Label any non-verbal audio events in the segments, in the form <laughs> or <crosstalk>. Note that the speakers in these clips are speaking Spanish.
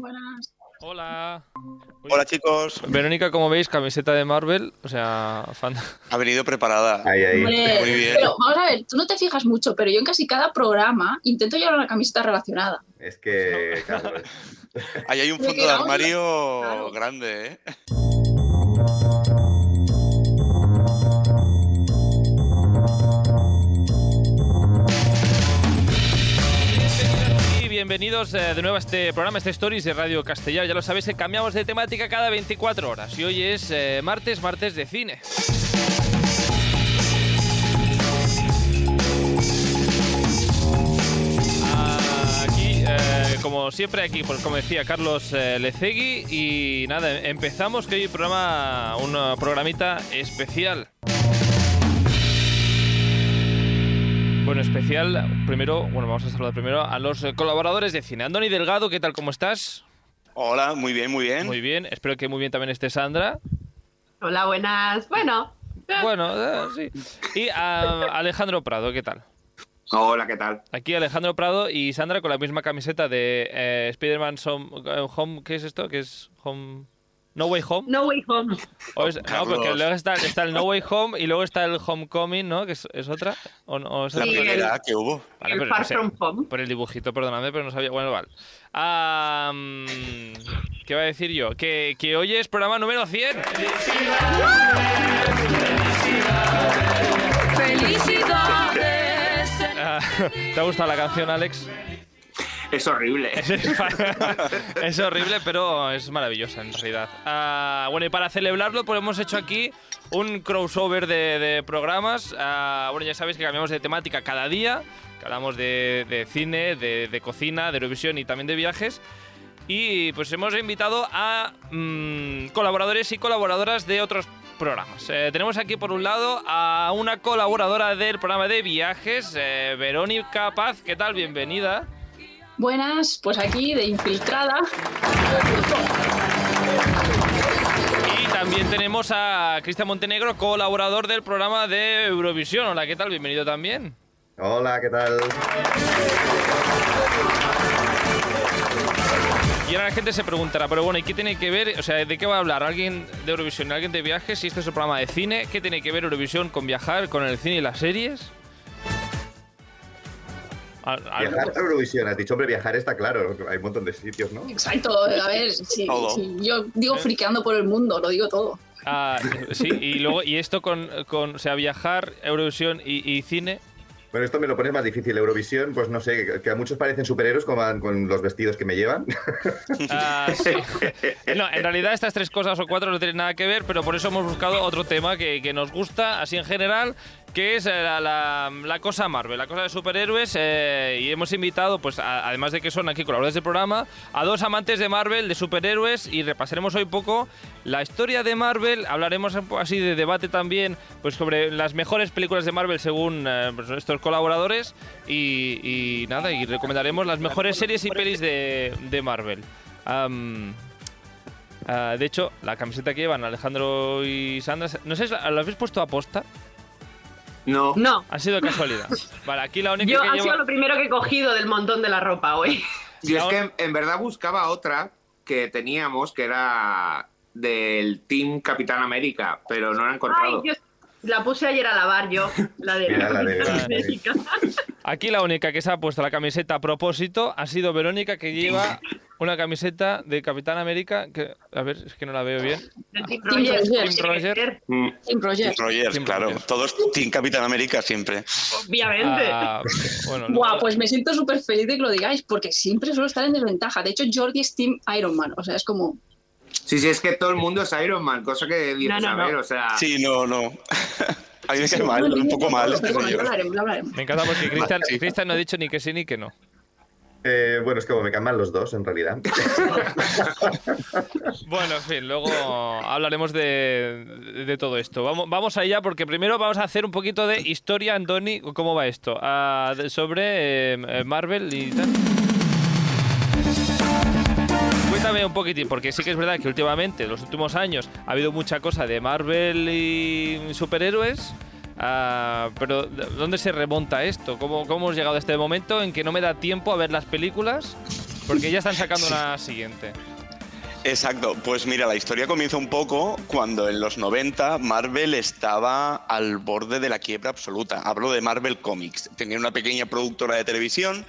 Buenas. Hola. Hola chicos. Verónica, como veis, camiseta de Marvel, o sea, fan. Ha venido preparada. Ahí, ahí. Hombre, Muy bien. Pero vamos a ver, tú no te fijas mucho, pero yo en casi cada programa intento llevar una camiseta relacionada. Es que, claro, <laughs> Ahí hay un fondo de armario Claro. grande, ¿eh? Bienvenidos eh, de nuevo a este programa, este Stories de Radio Castellar. Ya lo sabéis que cambiamos de temática cada 24 horas. Y hoy es eh, martes, martes de cine. Eh, como siempre, aquí, pues, como decía Carlos Lecegui. Y nada, empezamos que hoy programa, un programita especial. Bueno, especial, primero, bueno, vamos a saludar primero a los eh, colaboradores de cine. Andoni Delgado, ¿qué tal? ¿Cómo estás? Hola, muy bien, muy bien. Muy bien, espero que muy bien también esté Sandra. Hola, buenas. Bueno, Bueno, eh, sí. Y a Alejandro Prado, ¿qué tal? Hola, ¿qué tal? Aquí Alejandro Prado y Sandra con la misma camiseta de eh, Spider-Man Home, eh, Home, ¿qué es esto? ¿Qué es Home? No Way Home. no way home. O es- no, porque luego está, está el No Way Home y luego está el Homecoming, ¿no? Que es, es otra. ¿O, no? ¿O es La primera que hubo. Vale, el pero Far no sé. From Home. Por el dibujito, perdóname, pero no sabía. Bueno, vale. ¿Qué va a decir yo? Que, que hoy es programa número 100. <laughs> Ah, ¿Te ha gustado la canción, Alex? Es horrible. <laughs> Es, <laughs> es horrible, pero es maravillosa en realidad. Ah, bueno, y para celebrarlo, pues hemos hecho aquí un crossover de, de programas. Ah, bueno, ya sabéis que cambiamos de temática cada día. Que hablamos de, de cine, de, de cocina, de Eurovisión y también de viajes. Y pues hemos invitado a mm, colaboradores y colaboradoras de otros programas. Eh, tenemos aquí por un lado a una colaboradora del programa de viajes, eh, Verónica Paz. ¿Qué tal? Bienvenida. Buenas, pues aquí de infiltrada. Y también tenemos a Cristian Montenegro, colaborador del programa de Eurovisión. Hola, ¿qué tal? Bienvenido también. Hola, ¿qué tal? Y ahora la gente se preguntará, pero bueno, ¿y qué tiene que ver? O sea, ¿de qué va a hablar? ¿Alguien de Eurovisión, alguien de viajes? Si este es un programa de cine, ¿qué tiene que ver Eurovisión con viajar, con el cine y las series? Algo- Viajar a Eurovisión, has dicho, hombre, viajar está claro, hay un montón de sitios, ¿no? Exacto, a ver, Todo. si yo digo friqueando por el mundo, lo digo todo. Ah, sí, y luego, y esto con, con o sea, viajar, Eurovisión y, y cine. Bueno, esto me lo pones más difícil. Eurovisión, pues no sé, que- a muchos parecen superhéroes van con los vestidos que me llevan. Ah, sí. No, en realidad estas tres cosas o cuatro no tienen nada que ver, pero por eso hemos buscado otro tema que, que nos gusta, así en general, que es eh, la, cosa Marvel, la cosa de superhéroes. eh, y hemos invitado, pues además de que son aquí colaboradores del programa, a dos amantes de Marvel, de superhéroes, y repasaremos hoy poco la historia de Marvel. Hablaremos así de debate también, pues sobre las mejores películas de Marvel según eh, estos colaboradores. Y, nada, y recomendaremos las mejores series y pelis de, de Marvel. Ah, de hecho, la camiseta que llevan Alejandro y Sandra, no sé, ¿la habéis puesto a posta? No. No, Ha sido casualidad. Vale, aquí la única yo que ha lleva... sido lo primero que he cogido del montón de la ropa hoy. Yo es que en, verdad buscaba otra que teníamos que era del Team Capitán América, pero no la he Ay, encontrado. yo la puse ayer a lavar yo, la de <laughs> Mira, la de. América. Aquí la única que se ha puesto la camiseta a propósito ha sido Verónica, que lleva una camiseta de Capitán América, que, a ver, es que no la veo bien. Team Team Roger. Mm, Team Roger. Rogers, Team claro. Rogers. Todos Team Capitán América siempre. Obviamente. Ah, bueno, Buah, pues me siento súper feliz de que lo digáis, porque siempre suelo estar en desventaja. De hecho, Jordi es Team Iron Man, o sea, es como... Sí, sí, es que todo el mundo es Iron Man, cosa que dices, No, no, a ver, no. o sea... Sí, no, no. <laughs> A mí me cae Sí, mal, un poco mal este. Me encanta porque Cristian. Cristian no ha dicho ni que sí ni que no. Eh, bueno, es como me cambian los dos, en realidad. <laughs> Bueno, en fin, luego hablaremos de, de todo esto. Vamos, vamos allá porque primero vamos a hacer un poquito de historia, Andoni. ¿Cómo va esto? Ah, sobre eh, Marvel y tal. Cuéntame un poquitín, porque sí que es verdad que últimamente, en los últimos años, ha habido mucha cosa de Marvel y superhéroes. Ah, pero ¿de- ¿dónde se remonta esto? ¿Cómo, ¿Cómo hemos llegado a este momento en que no me da tiempo a ver las películas? Porque ya están sacando <laughs> una siguiente. Exacto, pues mira, la historia comienza un poco cuando en los 90 Marvel estaba al borde de la quiebra absoluta. Hablo de Marvel Comics. Tenía una pequeña productora de televisión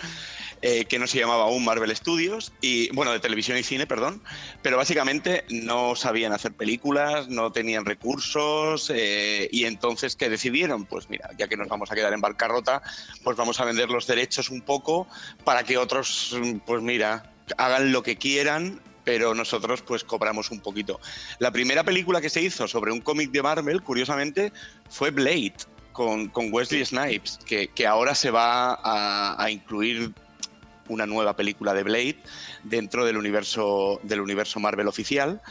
eh, que no se llamaba aún Marvel Studios, y bueno, de televisión y cine, perdón, pero básicamente no sabían hacer películas, no tenían recursos, eh, y entonces, ¿qué decidieron? Pues mira, ya que nos vamos a quedar en bancarrota, pues vamos a vender los derechos un poco para que otros, pues mira, hagan lo que quieran pero nosotros pues cobramos un poquito. La primera película que se hizo sobre un cómic de Marvel, curiosamente, fue Blade, con, con Wesley Snipes, que, que ahora se va a, a incluir una nueva película de Blade dentro del universo, del universo Marvel oficial.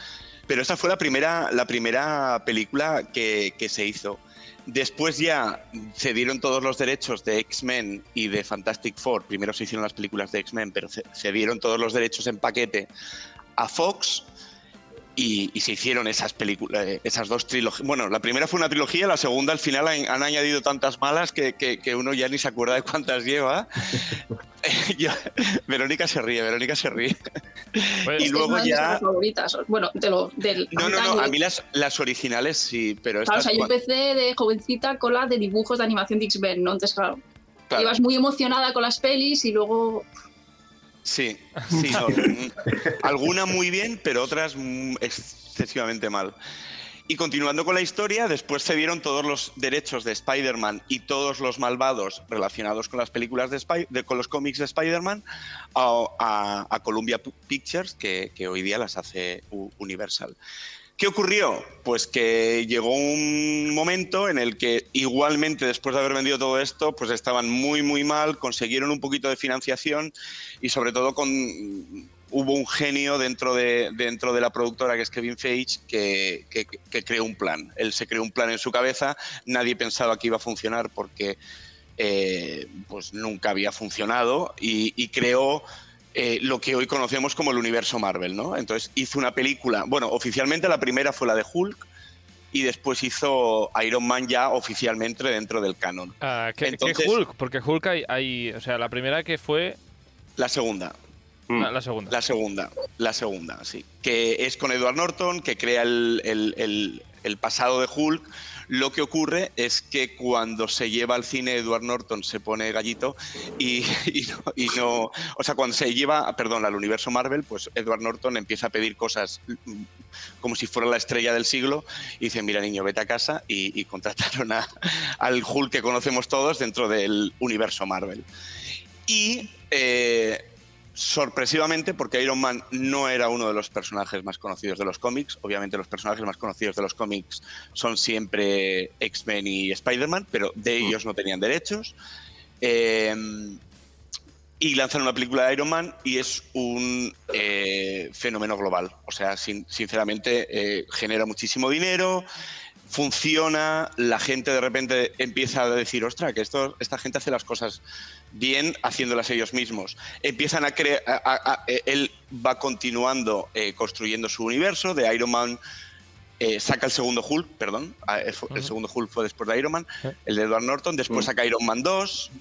Pero esa fue la primera, la primera película que, que se hizo. Después ya se dieron todos los derechos de X-Men y de Fantastic Four. Primero se hicieron las películas de X-Men, pero se, se dieron todos los derechos en paquete a Fox y, y se hicieron esas películas, eh, esas dos trilogías. Bueno, la primera fue una trilogía, la segunda al final han, han añadido tantas malas que, que- que uno ya ni se acuerda de cuántas lleva. <laughs> Yo- Verónica se ríe, Verónica se ríe. Pues- Y Es luego una de mis ya- favoritas. Bueno, de lo, del No, no, antaño. no, a mí las, las originales sí, pero Claro, o sea, yo empecé de jovencita con la de dibujos de animación de X-Men, ¿no? Entonces, claro, claro, ibas muy emocionada con las pelis y luego Sí, <laughs> sí, no, mm, alguna muy bien, pero otras mm, excesivamente mal. Y continuando con la historia, después se dieron todos los derechos de Spider-Man y todos los malvados relacionados con las películas de, Spy- de- con los cómics de Spider-Man a, a- a Columbia Pictures, que, que hoy día las hace Universal. ¿Qué ocurrió? Pues que llegó un momento en el que igualmente después de haber vendido todo esto, pues estaban muy muy mal, consiguieron un poquito de financiación y sobre todo con hubo un genio dentro de, dentro de la productora que es Kevin Feige que, que- creó un plan. Él se creó un plan en su cabeza, nadie pensaba que iba a funcionar porque eh, pues nunca había funcionado y, y creó eh, lo que hoy conocemos como el universo Marvel, ¿no? Entonces hizo una película, bueno, oficialmente la primera fue la de Hulk y después hizo Iron Man ya oficialmente dentro del canon. Ah, ¿qué, Hulk? Porque Hulk hay, hay- O sea, la primera que fue. La segunda, Mm. La, la segunda. La segunda, la segunda, sí. Que es con Edward Norton, que crea el, el- el- el pasado de Hulk. Lo que ocurre es que cuando se lleva al cine Edward Norton se pone gallito <laughs> y, no, O sea, cuando se lleva, perdón, al universo Marvel, pues Edward Norton empieza a pedir cosas mm, como si fuera la estrella del siglo y dice, mira niño, vete a casa y, y contrataron a- al Hulk que conocemos todos dentro del universo Marvel. Y eh, sorpresivamente, porque Iron Man no era uno de los personajes más conocidos de los cómics, obviamente los personajes más conocidos de los cómics son siempre X-Men y Spider-Man, pero de ellos no tenían derechos. Eh, y lanzan una película de Iron Man y es un eh, fenómeno global. O sea, sin- sinceramente, eh, genera muchísimo dinero, funciona, la gente de repente empieza a decir, ostra, que esto, esta gente hace las cosas bien haciéndolas ellos mismos. Empiezan a a- eh, él va continuando eh, construyendo su universo, de Iron Man eh, saca el segundo Hulk, perdón, ah, el, segundo Hulk fue después de Iron Man, el de Edward Norton, después Mm. saca Iron Man 2,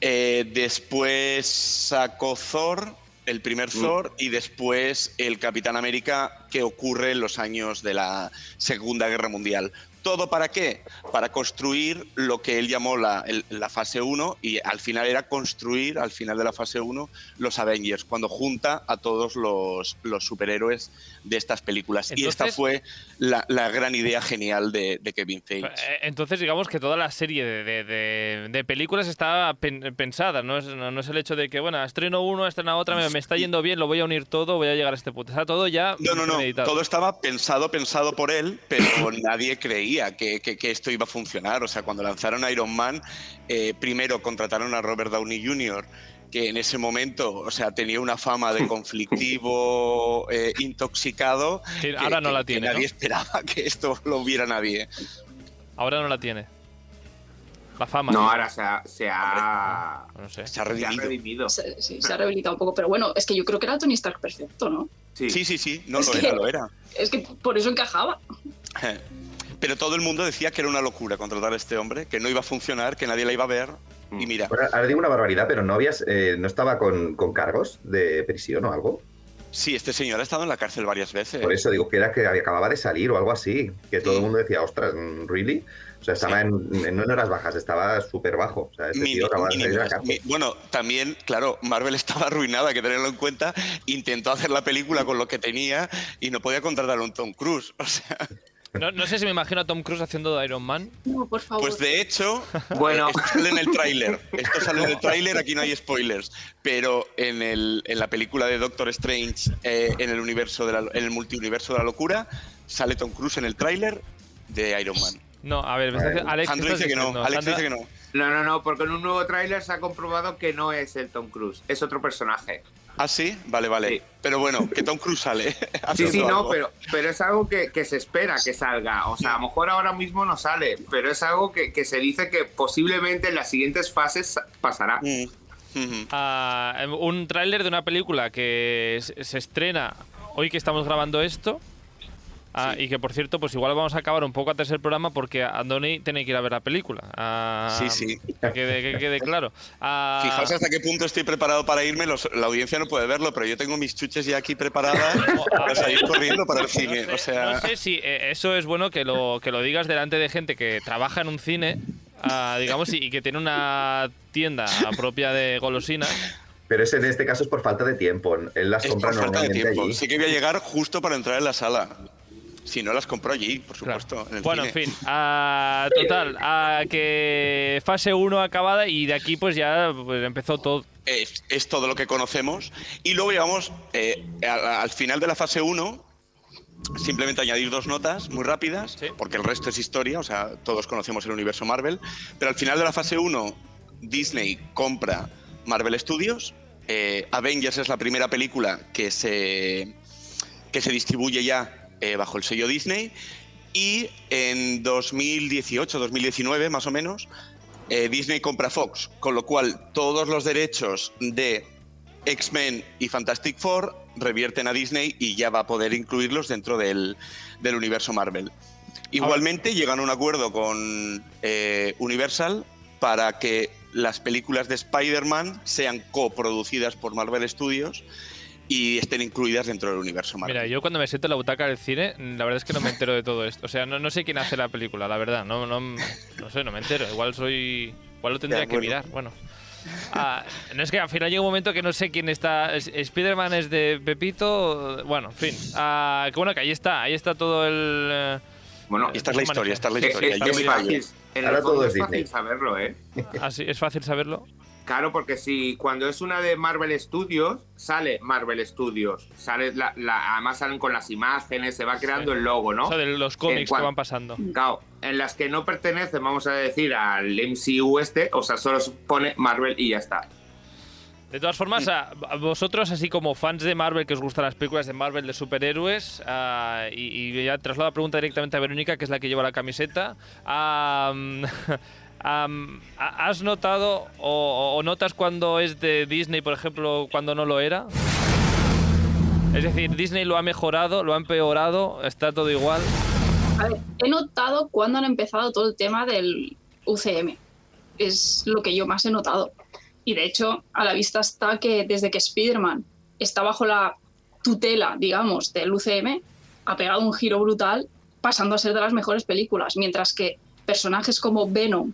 eh, después sacó Thor, el primer Mm. Thor, y después el Capitán América que ocurre en los años de la Segunda Guerra Mundial. ¿Todo para qué? Para construir lo que él llamó la, el- la fase 1 y al final era construir, al final de la fase 1, los Avengers, cuando junta a todos los, los superhéroes de estas películas. y esta Entonces- fue la, la gran idea genial de, de Kevin Feige. Eh, Entonces, digamos que toda la serie de, de- de- de películas está pen- pensada, ¿no? Es, no, no es el hecho de que, bueno, estreno uno, estreno otra, me, me está yendo bien, lo voy a unir todo, voy a llegar a este punto. Está todo ya No, no, no. meditado. Todo estaba pensado, pensado por él, pero <coughs> nadie creía que, que- que esto iba a funcionar. O sea, cuando lanzaron Iron Man, eh, primero contrataron a Robert Downey Jr., que en ese momento, o sea, tenía una fama de <laughs> conflictivo, eh, intoxicado. Que que- ahora no la que tiene, ¿no? nadie esperaba que esto lo viera nadie. Ahora no la tiene. La fama. No, ahora se ha, se ha, No sé. Se ha se ha redimido. redimido. se, sí, se ha rehabilitado un poco. Pero bueno, es que yo creo que era Tony Stark perfecto, ¿no? Sí. Sí, sí, sí. No, Es lo que- era, lo era. Es que por eso encajaba. <laughs> Pero todo el mundo decía que era una locura contratar a este hombre, que no iba a funcionar, que nadie la iba a ver. Y mira, Ahora, ahora digo una barbaridad, pero no habías, eh, no estaba con, con cargos de prisión o algo. sí, este señor ha estado en la cárcel varias veces. Por eso digo que era que acababa de salir o algo así. Que todo el mundo decía, ostras, ¿really? O sea, estaba en, en- no en horas bajas, estaba súper bajo. O sea, este tío acababa de salir de la cárcel. Mi- bueno, también, claro, Marvel <laughs> estaba arruinada, hay que tenerlo en cuenta. Intentó hacer la película con lo que tenía y no podía contratar a un Tom Cruise. <laughs> O sea, No, no sé si me imagino a Tom Cruise haciendo de Iron Man. No, por favor. pues de hecho, <laughs> Bueno. esto sale en el tráiler. Esto sale en el tráiler, aquí no hay spoilers. Pero en, el, en la película de Doctor Strange, eh, en el universo de la, en el multiuniverso de la locura, sale Tom Cruise en el tráiler de Iron Man. No, a ver, me está diciendo- Alex, ¿qué Sandro estás dice que no. Alex Sandra- dice que no. No, no, no, porque en un nuevo tráiler se ha comprobado que no es el Tom Cruise, es otro personaje. Ah, sí, vale, vale. Sí. Pero bueno, que Tom Cruise sale. Sí, <laughs> sí, no, algo. pero, pero es algo que, que se espera que salga. O sea, a lo mejor ahora mismo no sale, pero es algo que, que se dice que posiblemente en las siguientes fases pasará. Mm, ujú. a un tráiler de una película que se estrena hoy que estamos grabando esto. Ah, Y que por cierto, pues igual vamos a acabar un poco antes del programa porque Andoni tiene que ir a ver la película. Ah, Sí, sí. Que quede, que quede claro. Ah, Fijaos hasta qué punto estoy preparado para irme. Los- la audiencia no puede verlo, pero yo tengo mis chuches ya aquí preparadas <laughs> para salir corriendo para el cine. no O sé, sea, no sé si eh, eso es bueno que lo, que lo digas delante de gente que trabaja en un cine, ah, digamos, y, y que tiene una tienda propia de golosinas. Pero ese en este caso es por falta de tiempo. Él las es compra por falta de normalmente tiempo. allí. Sí que voy a llegar justo para entrar en la sala. Si no, las compro allí, por Claro. supuesto. en el Bueno, cine. en fin, ah, total, ah, que fase 1 acabada y de aquí pues ya pues, empezó todo. Es, es todo lo que conocemos. Y luego llegamos eh, al, al final de la fase 1. Simplemente añadir dos notas muy rápidas, Sí. porque el resto es historia, o sea, todos conocemos el universo Marvel. Pero al final de la fase 1, Disney compra Marvel Studios. eh, Avengers es la primera película que se, que se distribuye ya eh, bajo el sello Disney. Y en 2018-2019, más o menos, eh, Disney compra Fox, con lo cual todos los derechos de X-Men y Fantastic Four revierten a Disney y ya va a poder incluirlos dentro del, del universo Marvel. Igualmente llegan a un acuerdo con eh, Universal para que las películas de Spider-Man sean coproducidas por Marvel Studios y estén incluidas dentro del universo Marvel. Mira, yo cuando me siento en la butaca del cine, la verdad es que no me entero de todo esto. O sea, no, no sé quién hace la película, la verdad. No, no, no sé, no me entero. Igual soy. Igual lo tendría Ya, que bueno. mirar. Bueno. Ah, no es que al final llega un momento que no sé quién está. es- Spider-Man es de Pepito. Bueno, en fin. Ah, que bueno, que ahí está. Ahí está todo el. eh, Bueno, Y esta es la historia, esta es la es, historia. es- Yo es me fácil. En Ahora el todo fondo es es fácil saberlo, ¿eh? así, es fácil saberlo. Claro, porque si cuando es una de Marvel Studios, sale Marvel Studios. Sale la, la- además salen con las imágenes, se va creando Sí. el logo, ¿no? O sea, de los cómics que van pasando. Claro, en las que no pertenecen, vamos a decir, al MCU este, o sea, solo se pone Marvel y ya está. De todas formas, a, vosotros, así como fans de Marvel, que os gustan las películas de Marvel de superhéroes, ah, y, y ya traslado la pregunta directamente a Verónica, que es la que lleva la camiseta. am, <laughs> am, ¿Has notado o, o notas cuando es de Disney, por ejemplo, cuando no lo era? Es decir, Disney lo ha mejorado, lo ha empeorado, está todo igual. A ver, he notado cuando han empezado todo el tema del UCM. Es lo que yo más he notado. Y de hecho, a la vista está que desde que Spider-Man está bajo la tutela, digamos, del UCM, ha pegado un giro brutal, pasando a ser de las mejores películas. Mientras que personajes como Venom,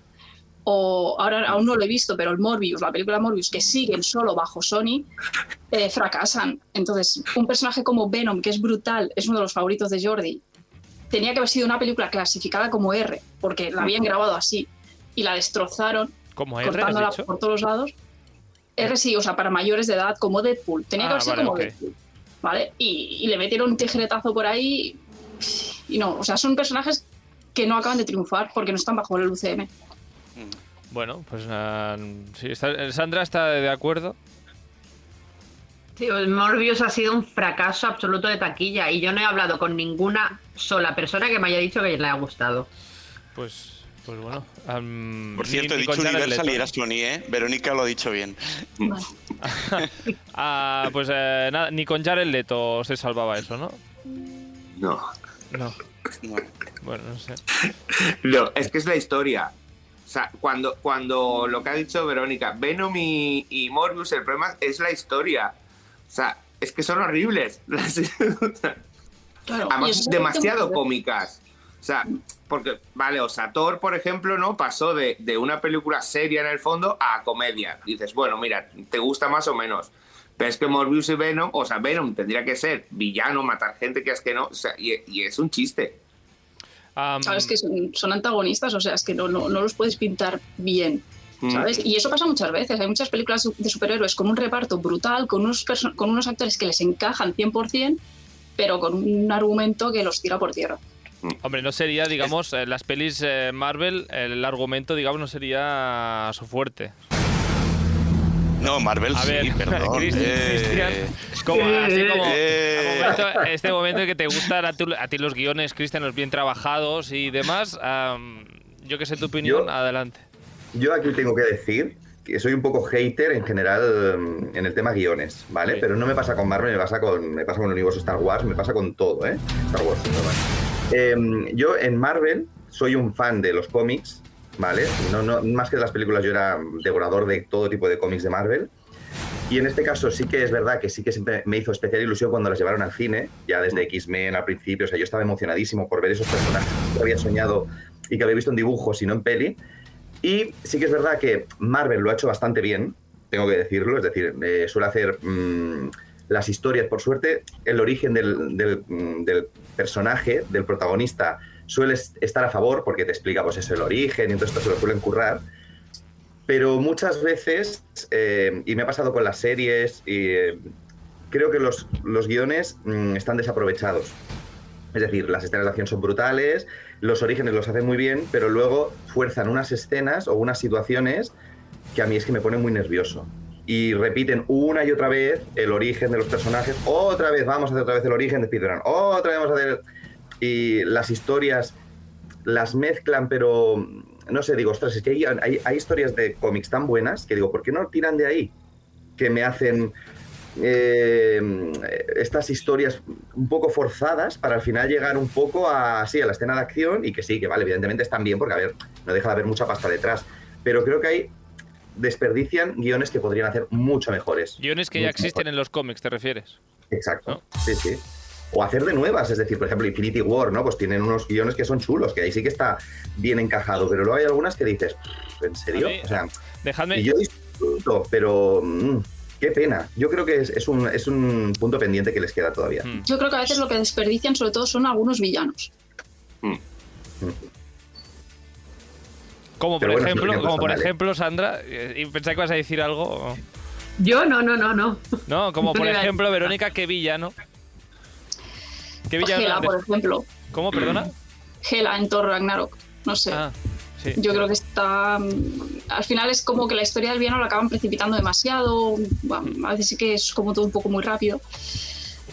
o ahora aún no lo he visto, pero el Morbius, la película Morbius, que siguen solo bajo Sony, eh, fracasan. Entonces, un personaje como Venom, que es brutal, es uno de los favoritos de Jordi, tenía que haber sido una película clasificada como R, porque la habían grabado así y la destrozaron, Como R, cortándola por todos los lados. R sí, o sea, para mayores de edad, como Deadpool. Tenía que Ah, haber sido vale, como ok. Deadpool. ¿Vale? Y, y le metieron un tijeretazo por ahí. Y no, o sea, son personajes que no acaban de triunfar porque no están bajo el UCM. Bueno, pues ah, sí, está- Sandra está de acuerdo. Tío, el Morbius ha sido un fracaso absoluto de taquilla y yo no he hablado con ninguna sola persona que me haya dicho que le ha gustado. Pues, pues bueno. am, Por ni- cierto, he ni dicho con Jared Universal Leto. y era Sony, ¿eh? Verónica lo ha dicho bien. Vale. <laughs> Ah, pues eh, nada, ni con Jared Leto se salvaba eso, ¿no? No. No. No. Bueno, no sé. <laughs> No, es que es la historia. O sea, cuando, cuando lo que ha dicho Verónica, Venom y, y Morbius, el problema es la historia. O sea, es que son horribles. <laughs> Claro, Además, demasiado cómicas. O sea, porque, vale, o sea, Thor, por ejemplo, ¿no? Pasó de, de una película seria en el fondo a comedia. Dices, bueno, mira, te gusta más o menos. Pero es que Morbius y Venom, o sea, Venom tendría que ser villano, matar gente que es que no, o sea, y, y es un chiste. Sabes que son, son antagonistas, o sea, es que no, no, no los puedes pintar bien. Mm. ¿Sabes? Y eso pasa muchas veces. Hay muchas películas de superhéroes con un reparto brutal, con unos, con unos actores que les encajan 100%, pero con un argumento que los tira por tierra. Hombre, no sería, digamos, eh, las pelis eh, Marvel, el argumento, digamos, no sería su fuerte. No, Marvel A sí, ver, perdón. <laughs> Cristi- eh, Cristian, como, así como Eh. momento- este momento en que te gustan a, tu- a ti los guiones, Cristian, los bien trabajados y demás, yo que sé tu opinión, Yo- adelante. Yo aquí tengo que decir que soy un poco hater en general mm, en el tema guiones, ¿vale? Sí. Pero no me pasa con Marvel, me pasa con, me pasa con el universo Star Wars, me pasa con todo, ¿eh? Star Wars. perdón. Eh, yo en Marvel soy un fan de los cómics, ¿vale? No, más que las películas, yo era devorador de todo tipo de cómics de Marvel. Y en este caso sí que es verdad que sí que siempre me hizo especial ilusión cuando las llevaron al cine, ya desde X-Men al principio, o sea, yo estaba emocionadísimo por ver esos personajes que había soñado y que había visto en dibujos y no en peli. Y sí que es verdad que Marvel lo ha hecho bastante bien, tengo que decirlo, es decir, eh, suele hacer mm, las historias, por suerte, el origen del, del, mm, del personaje, del protagonista, suele es- estar a favor porque te explica pues eso, el origen y entonces esto se lo suelen currar. Pero muchas veces, eh, y me ha pasado con las series, eh, creo que los, los guiones mm, están desaprovechados. Es decir, las escenas de acción son brutales, los orígenes los hacen muy bien, pero luego fuerzan unas escenas o unas situaciones que a mí es que me ponen muy nervioso. Y repiten una y otra vez el origen de los personajes, otra vez vamos a hacer otra vez el origen de Spider-Man, otra vez vamos a hacer... Y las historias las mezclan, pero no sé, digo, ostras, es que hay, hay- hay historias de cómics tan buenas que digo, ¿por qué no tiran de ahí? Que me hacen eh, estas historias un poco forzadas para al final llegar un poco a, sí, a la escena de acción y que sí, que vale, evidentemente están bien porque, a ver, no deja de haber mucha pasta detrás. Pero creo que hay desperdician guiones que podrían hacer mucho mejores. Guiones que ya existen en los cómics, ¿te refieres? Exacto. Sí, sí. O hacer de nuevas, es decir, por ejemplo, Infinity War, ¿no? Pues tienen unos guiones que son chulos, que ahí sí que está bien encajado, pero luego hay algunas que dices, ¿en serio? Mí- O sea, Dejadme, y yo disfruto, pero mm, qué pena. Yo creo que es, es un, es un punto pendiente que les queda todavía. Mm. Yo creo que a veces lo que desperdician sobre todo son algunos villanos. como por bueno, ejemplo, como por ejemplo, Sandra, eh, y pensaba que ibas a decir algo. Yo no, no, no, no. No, como por ejemplo, Verónica, ¿qué villano? ¿Qué villano? Hela, por ejemplo. ¿Cómo, perdona? Hela en Thor Ragnarok. No sé. Ah, sí. Yo creo que está. mm, Al final es como que la historia del villano la acaban precipitando demasiado. bueno, a veces sí que es como todo un poco muy rápido.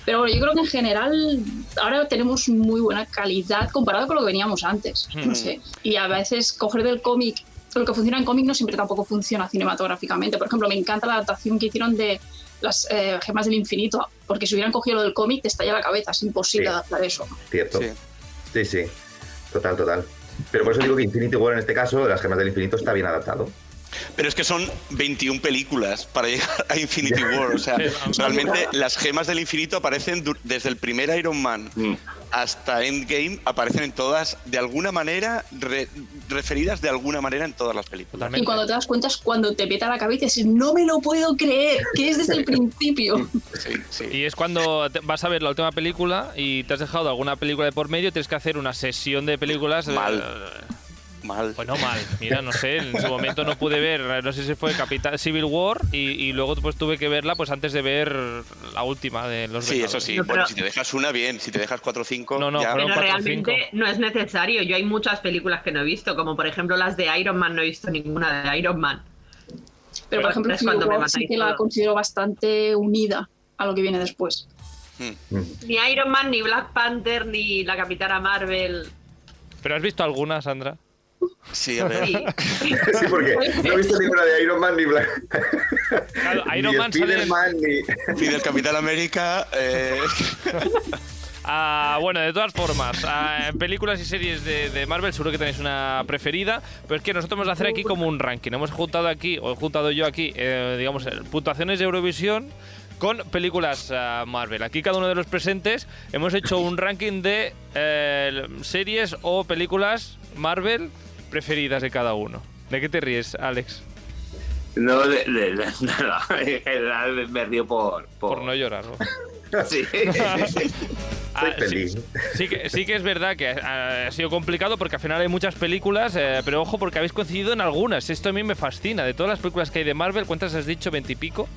Pero bueno, yo creo que en general ahora tenemos muy buena calidad comparado con lo que veníamos antes. Hmm. No sé. Y a veces coger del cómic. Lo que funciona en cómic no siempre tampoco funciona cinematográficamente. Por ejemplo, me encanta la adaptación que hicieron de las eh, gemas del infinito. Porque si hubieran cogido lo del cómic, te estalla la cabeza. Es imposible Sí. adaptar eso. Cierto. Sí. Sí, sí. Total, total. Pero por eso digo que Infinity War en este caso, las gemas del infinito, está bien adaptado. Pero es que son 21 películas para llegar a Infinity War. O sea, <laughs> realmente las gemas del infinito aparecen desde el primer Iron Man Mm. Hasta Endgame, aparecen en todas, de alguna manera, re- referidas de alguna manera en todas las películas. Totalmente. Y cuando te das cuenta es cuando te peta la cabeza y dices, no me lo puedo creer, que es desde el <laughs> principio. Sí, sí. Y es cuando te- vas a ver la última película y te has dejado alguna película de por medio, tienes que hacer una sesión de películas. eh, Mal. Mal. Pues no mal, mira, no sé, en su momento no pude ver, no sé si fue Capital Civil War y, y luego pues tuve que verla pues antes de ver la última de los Sí, eso sí. No, Bueno, pero- si te dejas una, bien. Si te dejas cuatro o cinco, No, no, ya. Pero cuatro realmente cinco. no es necesario. Yo hay muchas películas que no he visto, como por ejemplo las de Iron Man, no he visto ninguna de Iron Man. Pero por ejemplo, Es Civil War sí que la considero bastante unida a lo que viene después. Mm. Mm. Ni Iron Man, ni Black Panther, ni la Capitana Marvel. ¿Pero has visto alguna, Sandra? Sí, a ver. Sí. <laughs> Sí, porque no he visto ninguna de Iron Man ni Black. Claro, <laughs> Iron ni Man sale en- Spider-Man, ni. Fidel Capital América. eh, <laughs> Ah, bueno, de todas formas, ah, en películas y series de, de Marvel seguro que tenéis una preferida, pero es que nosotros vamos a hacer aquí como un ranking. Hemos juntado aquí, o he juntado yo aquí, eh, digamos, puntuaciones de Eurovisión con películas ah, Marvel. Aquí cada uno de los presentes hemos hecho un ranking de eh, series o películas Marvel preferidas de cada uno. ¿De qué te ríes, Alex? No, de, de- de- <laughs> nada. En general me río por. por, Por no llorar. ¿no? <laughs> Sí. <laughs> Ah, sí, feliz. sí que, sí que es verdad que ha, ha sido complicado porque al final hay muchas películas, eh, pero ojo porque habéis coincidido en algunas. Esto a mí me fascina. De todas las películas que hay de Marvel, ¿cuántas has dicho? ¿Veintipico?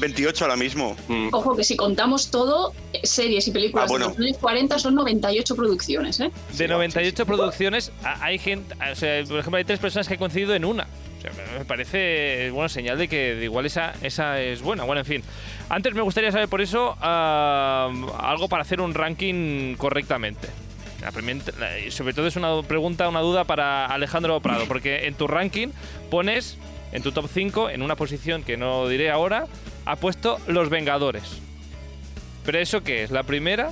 28 ahora mismo. Mm. Ojo que si contamos todo, eh, series y películas Ah, bueno. de 2040 son 98 producciones, ¿eh? De 98 producciones, hay gente, o sea, por ejemplo, hay tres personas que han coincidido en una. O sea, me parece buena señal de que de igual esa, esa es buena. Bueno, en fin. Antes me gustaría saber por eso ah, algo para hacer un ranking correctamente. La sobre todo es una pregunta, una duda para Alejandro Prado, porque en tu ranking pones, en tu top 5, en una posición que no diré ahora, ha puesto Los Vengadores. ¿Pero eso qué es? ¿La primera?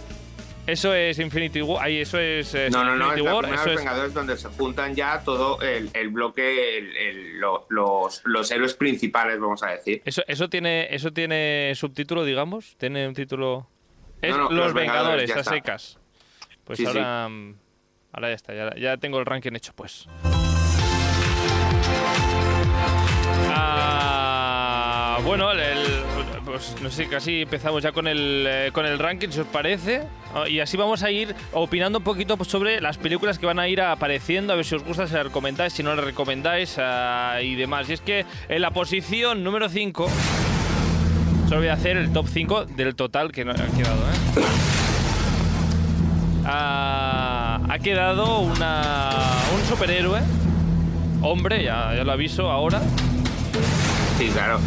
Eso es Infinity War. Ahí, eso es. eh, No, no, no, Infinity es la War. Eso es, los Vengadores donde se juntan ya todo el, el bloque, el- el- lo- los, los héroes principales, vamos a decir. eso, eso tiene, eso tiene subtítulo, digamos. Tiene un título. Es No, no, Los Los Vengadores, Vengadores, a secas. Pues Sí, sí. ahora. mm, Ahora ya está, ya, ya tengo el ranking hecho, pues. Bueno, el, pues no sé, casi empezamos ya con el, eh, con el ranking, si os parece. Ah, Y así vamos a ir opinando un poquito pues, sobre las películas que van a ir apareciendo, a ver si os gusta, si las recomendáis, si no las recomendáis ah, y demás. Y es que en la posición número 5, solo voy a hacer el top 5 del total que no ha quedado, ¿eh? Ah, ha quedado una, un superhéroe, hombre, ya lo aviso ahora. Sí, claro.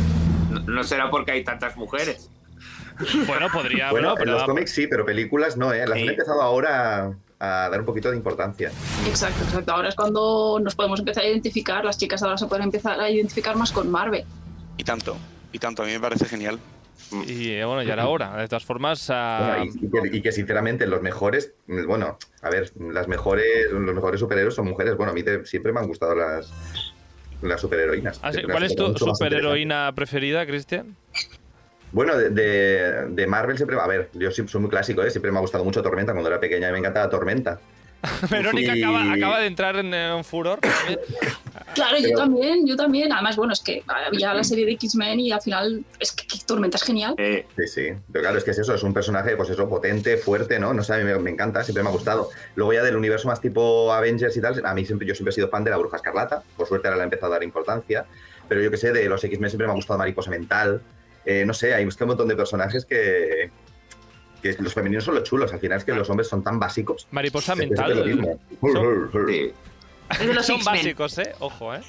No, será porque hay tantas mujeres. Bueno, podría Bueno, haberlo, en pero los cómics sí, pero películas no, ¿eh? Las Sí. han empezado ahora a dar un poquito de importancia. Exacto, exacto. Ahora es cuando nos podemos empezar a identificar, las chicas ahora se pueden empezar a identificar más con Marvel. Y tanto. Y tanto. A mí me parece genial. y eh, bueno, ya era hora. De todas formas, Bueno, y, y que, y que, sinceramente los mejores, bueno, a ver, las mejores, los mejores superhéroes son mujeres. Bueno, a mí te- siempre me han gustado las, las superheroínas. ah, sí, Siempre ¿cuál es tu superheroína preferida, Cristian? Bueno, de, de- de Marvel siempre, a ver, yo sí soy muy clásico, ¿eh? siempre me ha gustado mucho Tormenta. Cuando era pequeña y me encantaba Tormenta. <laughs> Verónica Y- acaba, acaba de entrar en un furor. <laughs> Claro, yo Pero- también, yo también. Además, bueno, es que había la serie de X-Men y al final es que, Tormenta es genial. Eh, Sí, sí. Pero claro, es que es eso, es un personaje, pues eso, potente, fuerte, ¿no? No sé, a mí me, me encanta, siempre me ha gustado. Luego ya del universo más tipo Avengers y tal, a mí siempre, yo siempre he sido fan de la Bruja Escarlata, por suerte ahora le he empezado a dar importancia, pero yo que sé, de los X-Men siempre me ha gustado Mariposa Mental, eh, no sé, hay es que un montón de personajes que, que los femeninos son los chulos, al final es que los hombres son tan básicos. Mariposa siempre lo mental. mismo. sí. Es de los Son básicos, ¿eh? Ojo, ¿eh?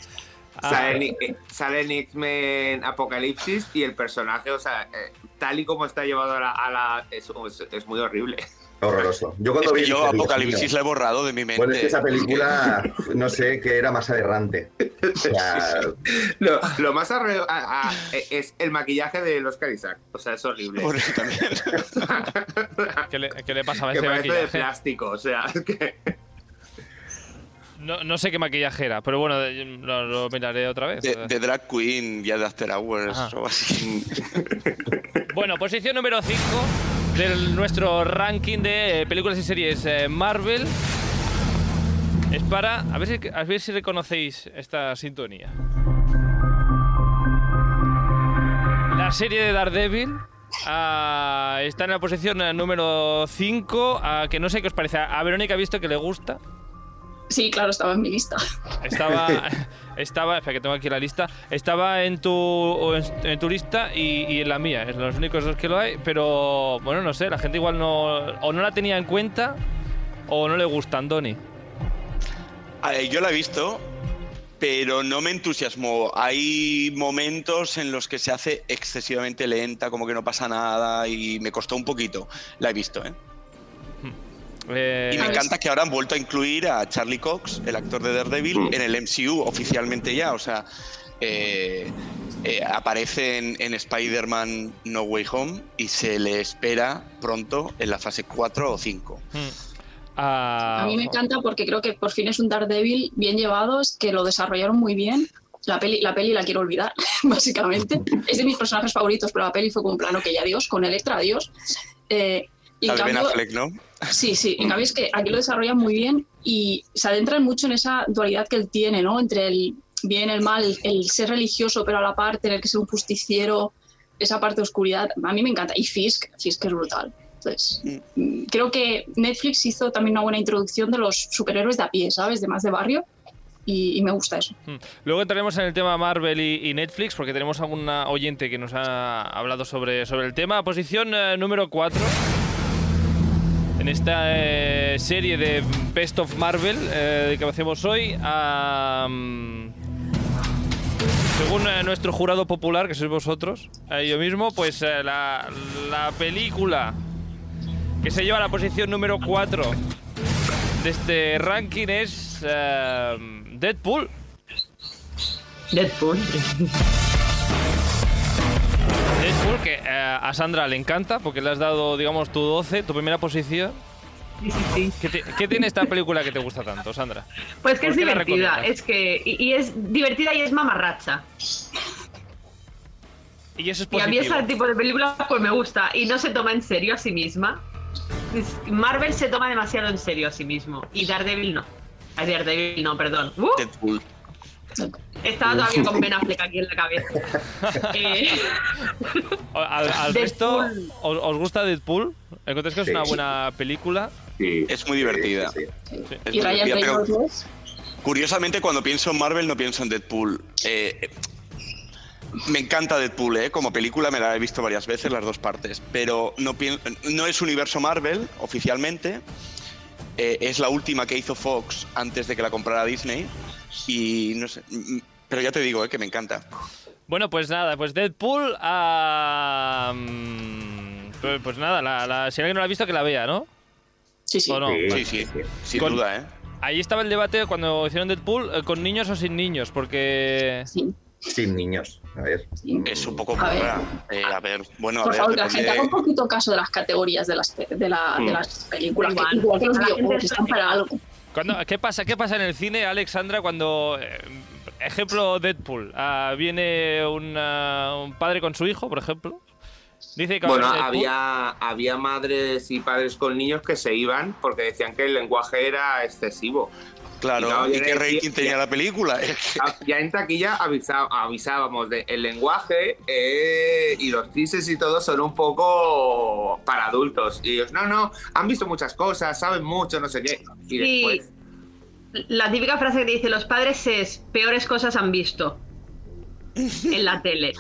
Ah, Sale, en- sale en X-Men Apocalipsis y el personaje, o sea, eh, tal y como está llevado a la. a la- es, es- es muy horrible. Horroroso. Yo cuando Es vi que yo Apocalipsis la he borrado de mi mente. Bueno, es que esa película, no sé, que era más aberrante. O sea, <laughs> Lo, lo más arre- a- a- es el maquillaje del Oscar Isaac. O sea, es horrible. Por eso también. <laughs> ¿qué, le, qué le pasaba a que ese parece de maquillaje? plástico, o sea, es que. No, no sé qué maquillaje era, pero bueno, lo, lo miraré otra vez. De, de Drag Queen, ya de After Hours Ajá. o así. <laughs> Bueno, posición número 5 de nuestro ranking de eh, películas y series eh, Marvel. Es para. A ver, si, a ver si reconocéis esta sintonía. La serie de Daredevil. ah, está en la posición eh, número 5. que no sé qué os parece. A Verónica ha visto que le gusta. Sí, claro, estaba en mi lista. Estaba, <laughs> estaba, espera que tengo aquí la lista. Estaba en tu, en, en tu lista y, y en la mía. Es los únicos dos que lo hay. Pero bueno, no sé, la gente igual no o no la tenía en cuenta o no le gusta Andoni. A ver, yo la he visto, pero no me entusiasmó. Hay momentos en los que se hace excesivamente lenta, como que no pasa nada y me costó un poquito. La he visto, ¿eh? Eh, Y me encanta que ahora han vuelto a incluir a Charlie Cox, el actor de Daredevil, Mm. en el MCU oficialmente ya. O sea, eh, eh, aparece en, en Spider-Man No Way Home y se le espera pronto en la fase 4 o 5. Hmm. Ah, A mí me encanta porque creo que por fin es un Daredevil bien llevado, es que lo desarrollaron muy bien. La peli, la peli la quiero olvidar, <laughs> básicamente. Es de mis personajes favoritos, pero la peli fue con un plano que ya adiós, con Electra, adiós. Eh, y La en de Ben cambio- Affleck, ¿no? <laughs> Sí, sí, en cambio es que aquí lo desarrollan muy bien y se adentran mucho en esa dualidad que él tiene, ¿no? Entre el bien, el mal, el ser religioso, pero a la par tener que ser un justiciero, esa parte de oscuridad. A mí me encanta. Y Fisk, Fisk es brutal. Entonces, mm, creo que Netflix hizo también una buena introducción de los superhéroes de a pie, ¿sabes? De más de barrio. Y, y me gusta eso. Hmm. Luego entraremos en el tema Marvel y, y Netflix, porque tenemos a una oyente que nos ha hablado sobre, sobre el tema. Posición eh, número 4. En esta eh, serie de Best of Marvel eh, que hacemos hoy. según eh, nuestro jurado popular, que sois vosotros, yo mismo, pues la, la película que se lleva a la posición número 4 de este ranking es Deadpool. Deadpool. <laughs> Deadpool, que eh, a Sandra le encanta porque le has dado, digamos, tu 12, tu primera posición. Sí, sí, sí. ¿Qué, te- qué tiene esta película que te gusta tanto, Sandra? Pues que ¿Por es divertida, es que. Y, y es divertida y es mamarracha. Y eso es Y a mí positivo. ese tipo de películas pues me gusta. Y no se toma en serio a sí misma. Marvel se toma demasiado en serio a sí mismo. Y Daredevil no. Daredevil no, perdón. ¡Uh! Deadpool. Estaba todavía <laughs> con Ben Affleck aquí en la cabeza. <laughs> Eh, Al, al resto. ¿os, os gusta Deadpool? ¿Encontráis que es Sí. una buena película? Sí. Es muy divertida. Sí, sí, sí. Sí. Es Y muy Ryan divertida, pero Reynolds. Curiosamente, cuando pienso en Marvel, no pienso en Deadpool. Eh, eh, me encanta Deadpool, ¿eh? Como película me la he visto varias veces, las dos partes. Pero no es universo Marvel, oficialmente. Eh, es la última que hizo Fox antes de que la comprara Disney. Y no sé. Pero ya te digo, ¿eh? Que me encanta. Bueno, pues nada, pues Deadpool. mm, pues, pues nada, la, la- si alguien no la ha visto, que la vea, ¿no? Sí, sí. ¿O no? Sí, Sí, sí, sin Con- duda, ¿eh? Ahí estaba el debate cuando hicieron Deadpool, eh, con niños o sin niños, porque... Sí, Sin niños. A ver. sí. Es un poco A ver. Eh, a ver, bueno, a Por ver. favor, que la depende gente haga un poquito caso de las categorías de las, de la- de Mm. las películas, que Igual. igual que los A la gente videojuegos les están para parece- algo. Cuando, ¿qué, pasa, ¿Qué pasa en el cine, Alexandra, cuando... eh, ejemplo, Deadpool. ah, viene un, ah, un padre con su hijo, por ejemplo. Dice que Bueno, había, había madres y padres con niños que se iban porque decían que el lenguaje era excesivo. Claro, Y no, ¿y qué rating tenía la película? Ya en taquilla avisa- avisábamos de el lenguaje eh, y los chistes y todo son un poco para adultos. Y ellos, no, no, han visto muchas cosas, saben mucho, no sé qué. Y Sí. después, La típica frase que te dice los padres es peores cosas han visto en la tele.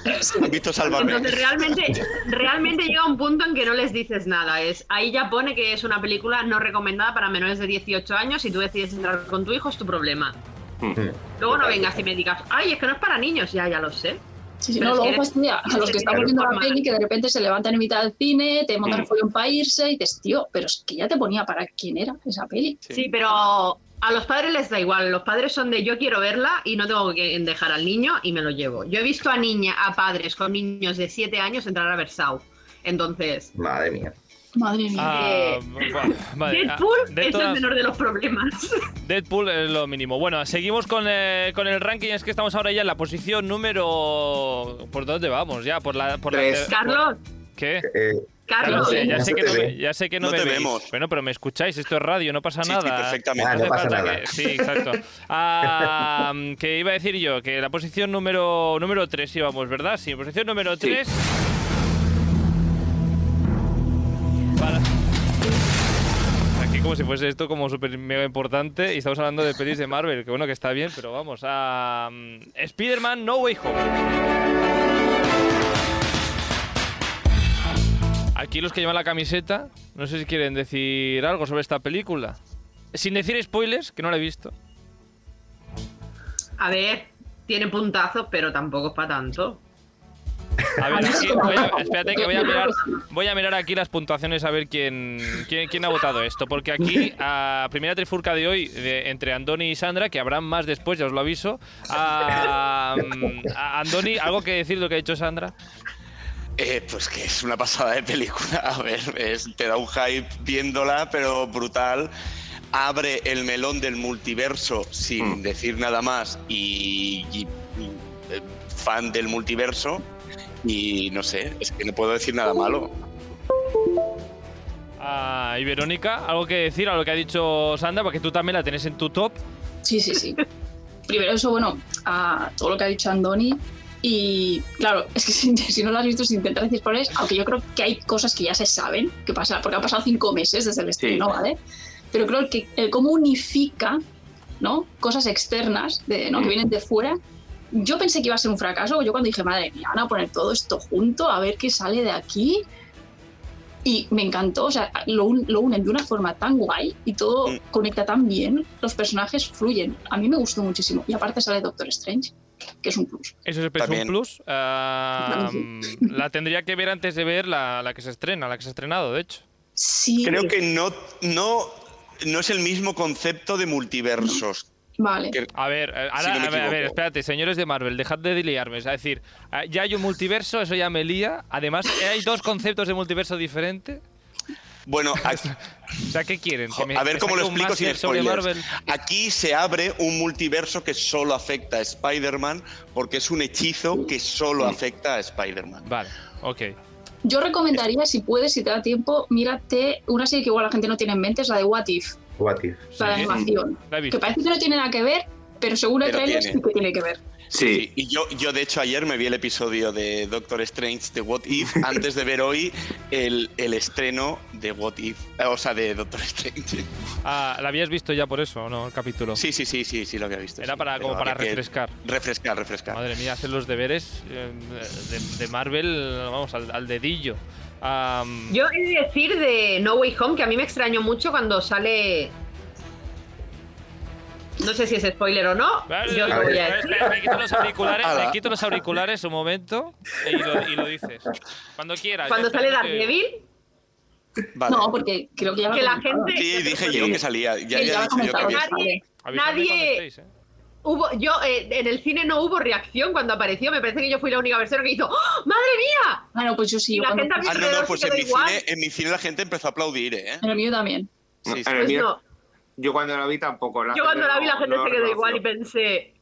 ¿Han visto Sálvame? Entonces realmente, realmente llega un punto en que no les dices nada. Es, ahí ya pone que es una película no recomendada para menores de 18 años. Si tú decides entrar con tu hijo es tu problema. hmm. Luego no vengas y me digas, ay, es que no es para niños. Ya, ya lo sé. Sí, sí, no, luego fastidia a los que estamos viendo la peli que de repente se levantan en mitad del cine, te montan Mm. el follón para irse y dices, tío, pero es que ya te ponía para quién era esa peli. Sí, pero a los padres les da igual. Los padres son de yo quiero verla y no tengo que dejar al niño y me lo llevo. Yo he visto a niña, a padres con niños de 7 años entrar a ver Saw. Entonces, Madre mía. Madre mía. Ah, <laughs> ah, Deadpool de es todas- el menor de los problemas. <laughs> Deadpool es lo mínimo. Bueno, seguimos con, eh, con el ranking. Es que estamos ahora ya en la posición número. ¿Por dónde vamos? Ya, por la. Por la. Carlos, ¿Qué? Eh, Carlos, ya, no sé que no me, ve. ya sé que no, No me te veis. vemos. Bueno, pero me escucháis. Esto es radio, no pasa Sí, sí, nada. perfectamente. Ah, no pasa nada. que- sí, exacto. <laughs> Ah, que iba a decir yo que la posición número número 3 íbamos, ¿verdad? Sí, posición número Sí. 3. Para... Aquí como si fuese esto como súper mega importante y estamos hablando de pelis de Marvel, que bueno que está bien, pero vamos a Spider-Man No Way Home. Aquí los que llevan la camiseta, no sé si quieren decir algo sobre esta película. Sin decir spoilers, que no la he visto. a ver, tiene puntazos, pero tampoco es para tanto. A ver, <laughs> aquí, voy a- espérate que voy a mirar, voy a mirar aquí las puntuaciones a ver quién, quién, quién ha votado esto. Porque aquí, a primera trifurca de hoy, de- entre Andoni y Sandra, que habrán más después, ya os lo aviso. A, a Andoni, ¿algo que decir de lo que ha dicho Sandra? Eh, pues que es una pasada de película. <laughs> A ver, es- te da un hype viéndola, pero brutal. Abre el melón del multiverso sin Mm. decir nada más y, y- y, eh, fan del multiverso. Y no sé, es que no puedo decir nada malo. Ah, y Verónica, ¿algo que decir a lo que ha dicho Sandra? Porque tú también la tenés en tu top. Sí, sí, sí. Primero eso, bueno, a todo lo que ha dicho Andoni. Y claro, <laughs> es que si, si no lo has visto sin intentar decir spoilers, aunque yo creo que hay cosas que ya se saben que pasa, porque han pasado cinco meses desde el estreno, ¿vale? Pero creo que el cómo unifica, ¿no? Cosas externas, de, ¿no? Que vienen de fuera. Yo pensé que iba a ser un fracaso. Yo cuando dije, madre mía, van a poner todo esto junto, a ver qué sale de aquí. Y me encantó, o sea, lo, un- lo unen de una forma tan guay y todo Mm. conecta tan bien, los personajes fluyen. A mí me gustó muchísimo. Y aparte sale Doctor Strange, que es un plus. Eso es un plus. La tendría que ver antes de ver la, la que se estrena, la que se ha estrenado, de hecho. Sí. Creo que no, no, no es el mismo concepto de multiversos. Vale. Que- A ver, eh, ahora, Si no me a, ver a ver, espérate, señores de Marvel, dejad de liarme. Es decir, eh, ya hay un multiverso, eso ya me lía. Además, hay dos conceptos de multiverso diferentes. Bueno, <laughs> aquí- O sea, ¿qué quieren? ¿Que me- a ver cómo lo explico sin spoilers. Marvel? Aquí se abre un multiverso que solo afecta a Spider-Man porque es un hechizo que solo afecta a Spider-Man. Vale, ok. Yo recomendaría, si puedes, si te da tiempo, mírate una serie que igual la gente no tiene en mente, es la de What If, What if? la de animación. Que parece que no tiene nada que ver, pero según el Pero trailer tiene. sí que tiene que ver. Sí, y yo, yo de hecho ayer me vi el episodio de Doctor Strange de What If <laughs> antes de ver hoy el, el estreno de What If, eh, o sea, de Doctor Strange. Ah, ¿La habías visto ya por eso, no? El capítulo. Sí, sí, sí, sí, sí lo había visto. Era sí, para, como para refrescar. Refrescar, refrescar. Madre mía, hacer los deberes eh, de, de Marvel, vamos, al, al dedillo. Am, Yo he de decir de No Way Home que a mí me extrañó mucho cuando sale. No sé si es spoiler o no. Vale, Yo voy a decir. me quito los auriculares, Ala. me quito los auriculares un momento y lo, y lo dices. Cuando quieras. Cuando sale Daredevil, Vale. No, porque creo que ya Que la gente- Sí, dije yo que salía. Ya Que había ya lo he dicho yo que. Nadie- nadie- estéis, ¿eh? hubo, yo eh, en el cine no hubo reacción cuando apareció. Me parece que yo fui la única persona que hizo ¡Oh, ¡Madre mía! Ah, no, pues yo sí. La cuando- gente Ah, no, pues en mi, igual. cine, en mi cine la gente empezó a aplaudir, ¿eh? En el mío también. Sí, sí. En el Pues mío- no. Yo cuando la vi tampoco. Yo cuando la vi la gente no se quedó igual y pensé.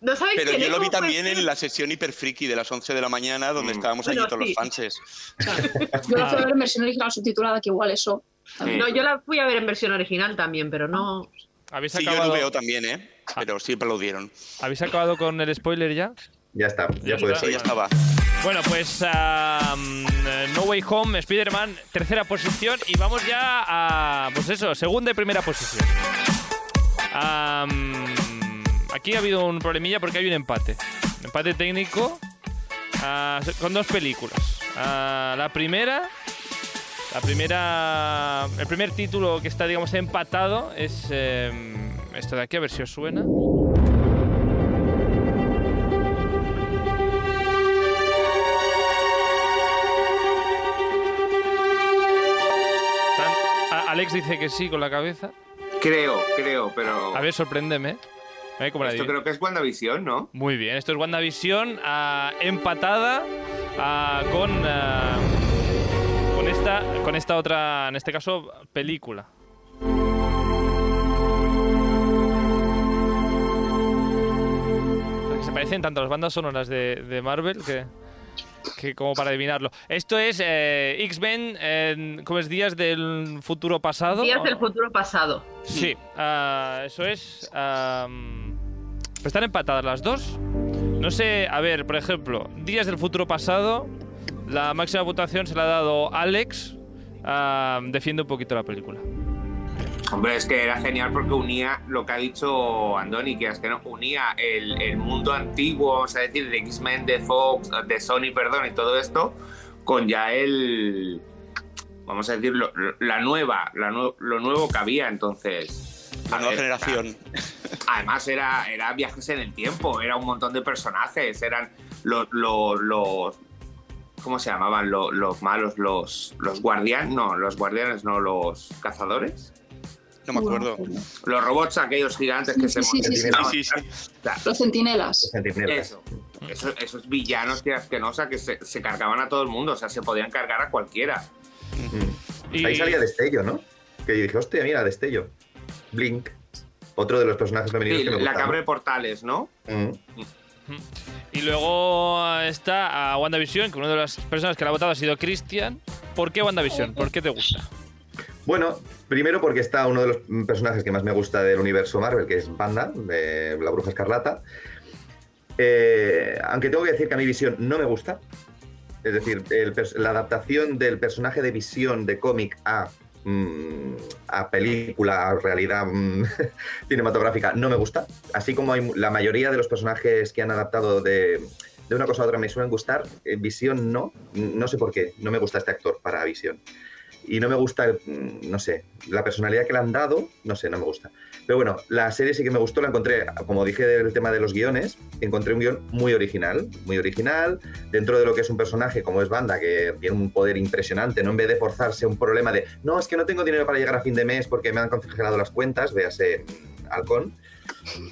¿No sabéis Pero yo es? lo vi ¿Cómo puede también en la sesión hiper friki de las 11 de la mañana, donde Mm. estábamos Bueno, allí todos sí. los fanses. Yo la fui a ver en versión original subtitulada, que igual eso. No, yo la fui a ver en versión original también, pero no. ¿Habéis, Sí, yo lo veo también, ¿eh? Pero sí aplaudieron. ¿Habéis acabado con el spoiler ya? Ya está, ya, Ya puede ser. ya estaba. Bueno, pues um, No Way Home, Spider-Man, tercera posición. Y vamos ya a, pues eso, segunda y primera posición. Am, aquí ha habido un problemilla porque hay un empate. Empate técnico ah, con dos películas. Ah, la primera... La primera... El primer título que está, digamos, empatado es em, esto de aquí, a ver si os suena. Alex dice que sí con la cabeza. Creo, creo, pero. A ver, sorpréndeme. La Esto creo que es WandaVision, ¿no? Muy bien, esto es WandaVision ah, empatada ah, con, ah, con, esta, con esta otra, en este caso, película. Se parecen tanto las bandas sonoras de, de Marvel que, que como para adivinarlo. Esto es eh, X-Men, eh, ¿cómo es? Días del futuro pasado. Días ¿o del futuro pasado. Sí, ah, eso es. pues están empatadas las dos. No sé, a ver, por ejemplo, Días del futuro pasado, la máxima votación se la ha dado Alex. defiende un poquito la película. Hombre, es que era genial porque unía lo que ha dicho Andoni, que es que no unía el, el mundo antiguo, vamos a decir, de X-Men, de Fox, de Sony, perdón, y todo esto, con ya el. Vamos a decir, lo- lo- la nueva, la lo nuevo que había, entonces. La nueva ver, generación. Además, era, era viajes en el tiempo, era un montón de personajes, eran los, los, los, ¿Cómo se llamaban lo- los malos? Los, los guardianes. No, los guardianes, no, los cazadores. No me acuerdo. Los robots aquellos gigantes que Sí, se sí, sí, sí. montaban. Sí, sí, O sea, Los centinelas. Eso. Eso- Esos villanos que asquenosa que se, se cargaban a todo el mundo. O sea, se podían cargar a cualquiera. Mm. Y- Ahí salía Destello, ¿no? Que yo dije, hostia, mira, Destello. Blink. Otro de los personajes femeninos Sí, que me la cabra de portales, ¿no? Mm. Y luego está a WandaVision, que una de las personas que la ha votado ha sido Christian. ¿Por qué WandaVision? ¿Por qué te gusta? Bueno, primero porque está uno de los personajes que más me gusta del universo Marvel, que es Wanda, de la Bruja Escarlata. Eh, aunque tengo que decir que a mi visión no me gusta. Es decir, la adaptación del personaje de visión de cómic a, mm, película, a realidad mm, <laughs> cinematográfica, no me gusta. Así como la mayoría de los personajes que han adaptado de, una cosa a otra me suelen gustar, en visión no. No sé por qué, no me gusta este actor para visión y no me gusta, no sé, la personalidad que le han dado, no sé, no me gusta. Pero bueno, la serie sí que me gustó, la encontré, como dije del tema de los guiones, encontré un guion muy original, muy original, dentro de lo que es un personaje como es Banda, que tiene un poder impresionante, ¿no? En vez de forzarse un problema de, no, es que no tengo dinero para llegar a fin de mes porque me han congelado las cuentas, véase Halcón.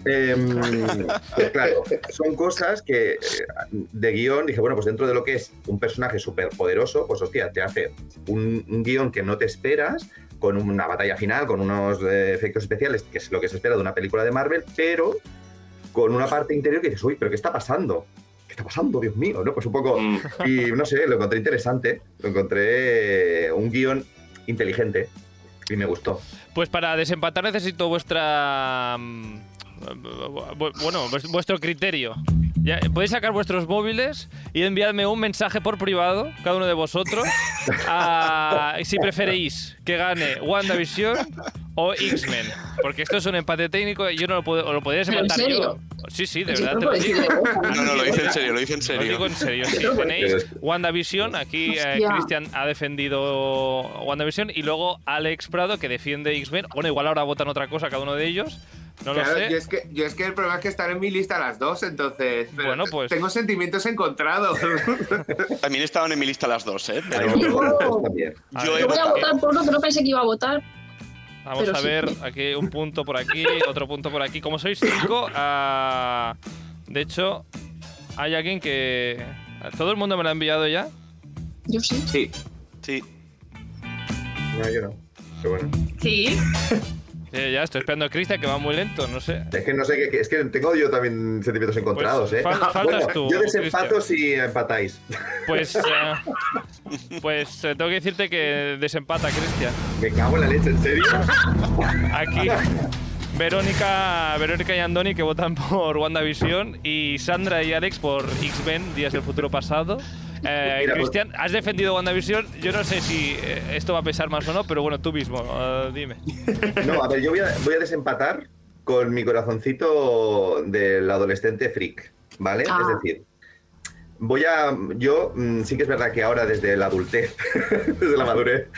Em, pues claro, son cosas que eh, de guion dije, bueno, pues dentro de lo que es un personaje súper poderoso, pues hostia, te hace un, un guion que no te esperas, con una batalla final, con unos eh, efectos especiales, que es lo que se espera de una película de Marvel, pero con una parte interior que dices, uy, pero ¿qué está pasando? ¿Qué está pasando, Dios mío? ¿No? Pues un poco. Mm. Y no sé, lo encontré interesante, lo encontré eh, un guion inteligente y me gustó. Pues para desempatar necesito vuestra... mm, bu- Bueno, vues- vuestro criterio. Ya, podéis sacar vuestros móviles y enviarme un mensaje por privado, cada uno de vosotros, a, si preferéis que gane WandaVision o X-Men. Porque esto es un empate técnico y yo no lo puedo, o lo podría ¿Pero en desempatar yo. serio? Sí, sí, de verdad no te lo digo. boca, No, no, lo dice en serio, lo dice en Lo serio. digo en serio, sí. <laughs> Tenéis WandaVision, aquí eh. Cristian ha defendido WandaVision y luego Alex Prado que defiende X-Men. Bueno, igual ahora votan otra cosa cada uno de ellos. No Claro, lo sé. yo es, que, yo es que el problema es que están en mi lista las dos, entonces. pero Bueno, pues- Tengo sentimientos encontrados. <laughs> También estaban en mi lista las dos, ¿eh? Pero Yo- yo ver, he Yo voy a votar por uno que no pensé que iba a votar. vamos pero a sí. ver, aquí un punto por aquí, otro punto por aquí. Como sois cinco, ah, de hecho, hay alguien que... ¿Todo el mundo me lo ha enviado ya? Yo sí. sí. sí. No, yo no. Pero bueno. <laughs> Sí. Eh, ya estoy esperando a Cristian que va muy lento, no sé. Es que no sé es que tengo yo también sentimientos encontrados, Pues ¿eh? fal- <laughs> faltas Bueno, tú, yo desempato si empatáis. Pues, <laughs> eh, pues eh, tengo que decirte que desempata Cristian. Me cago en la leche, ¿en serio? <laughs> Aquí Verónica, Verónica y Andoni que votan por WandaVision y Sandra y Alex por X-Men, Días del Futuro Pasado. Eh, <laughs> Mira, pues- Cristian, has defendido WandaVision. Yo no sé si eh, esto va a pesar más o no, pero bueno, tú mismo, eh, dime. <laughs> No, a ver, yo voy a, voy a desempatar con mi corazoncito del adolescente freak, ¿vale? Ah. Es decir, voy a. Yo mm, sí que es verdad que ahora desde la adultez, <laughs> desde la madurez,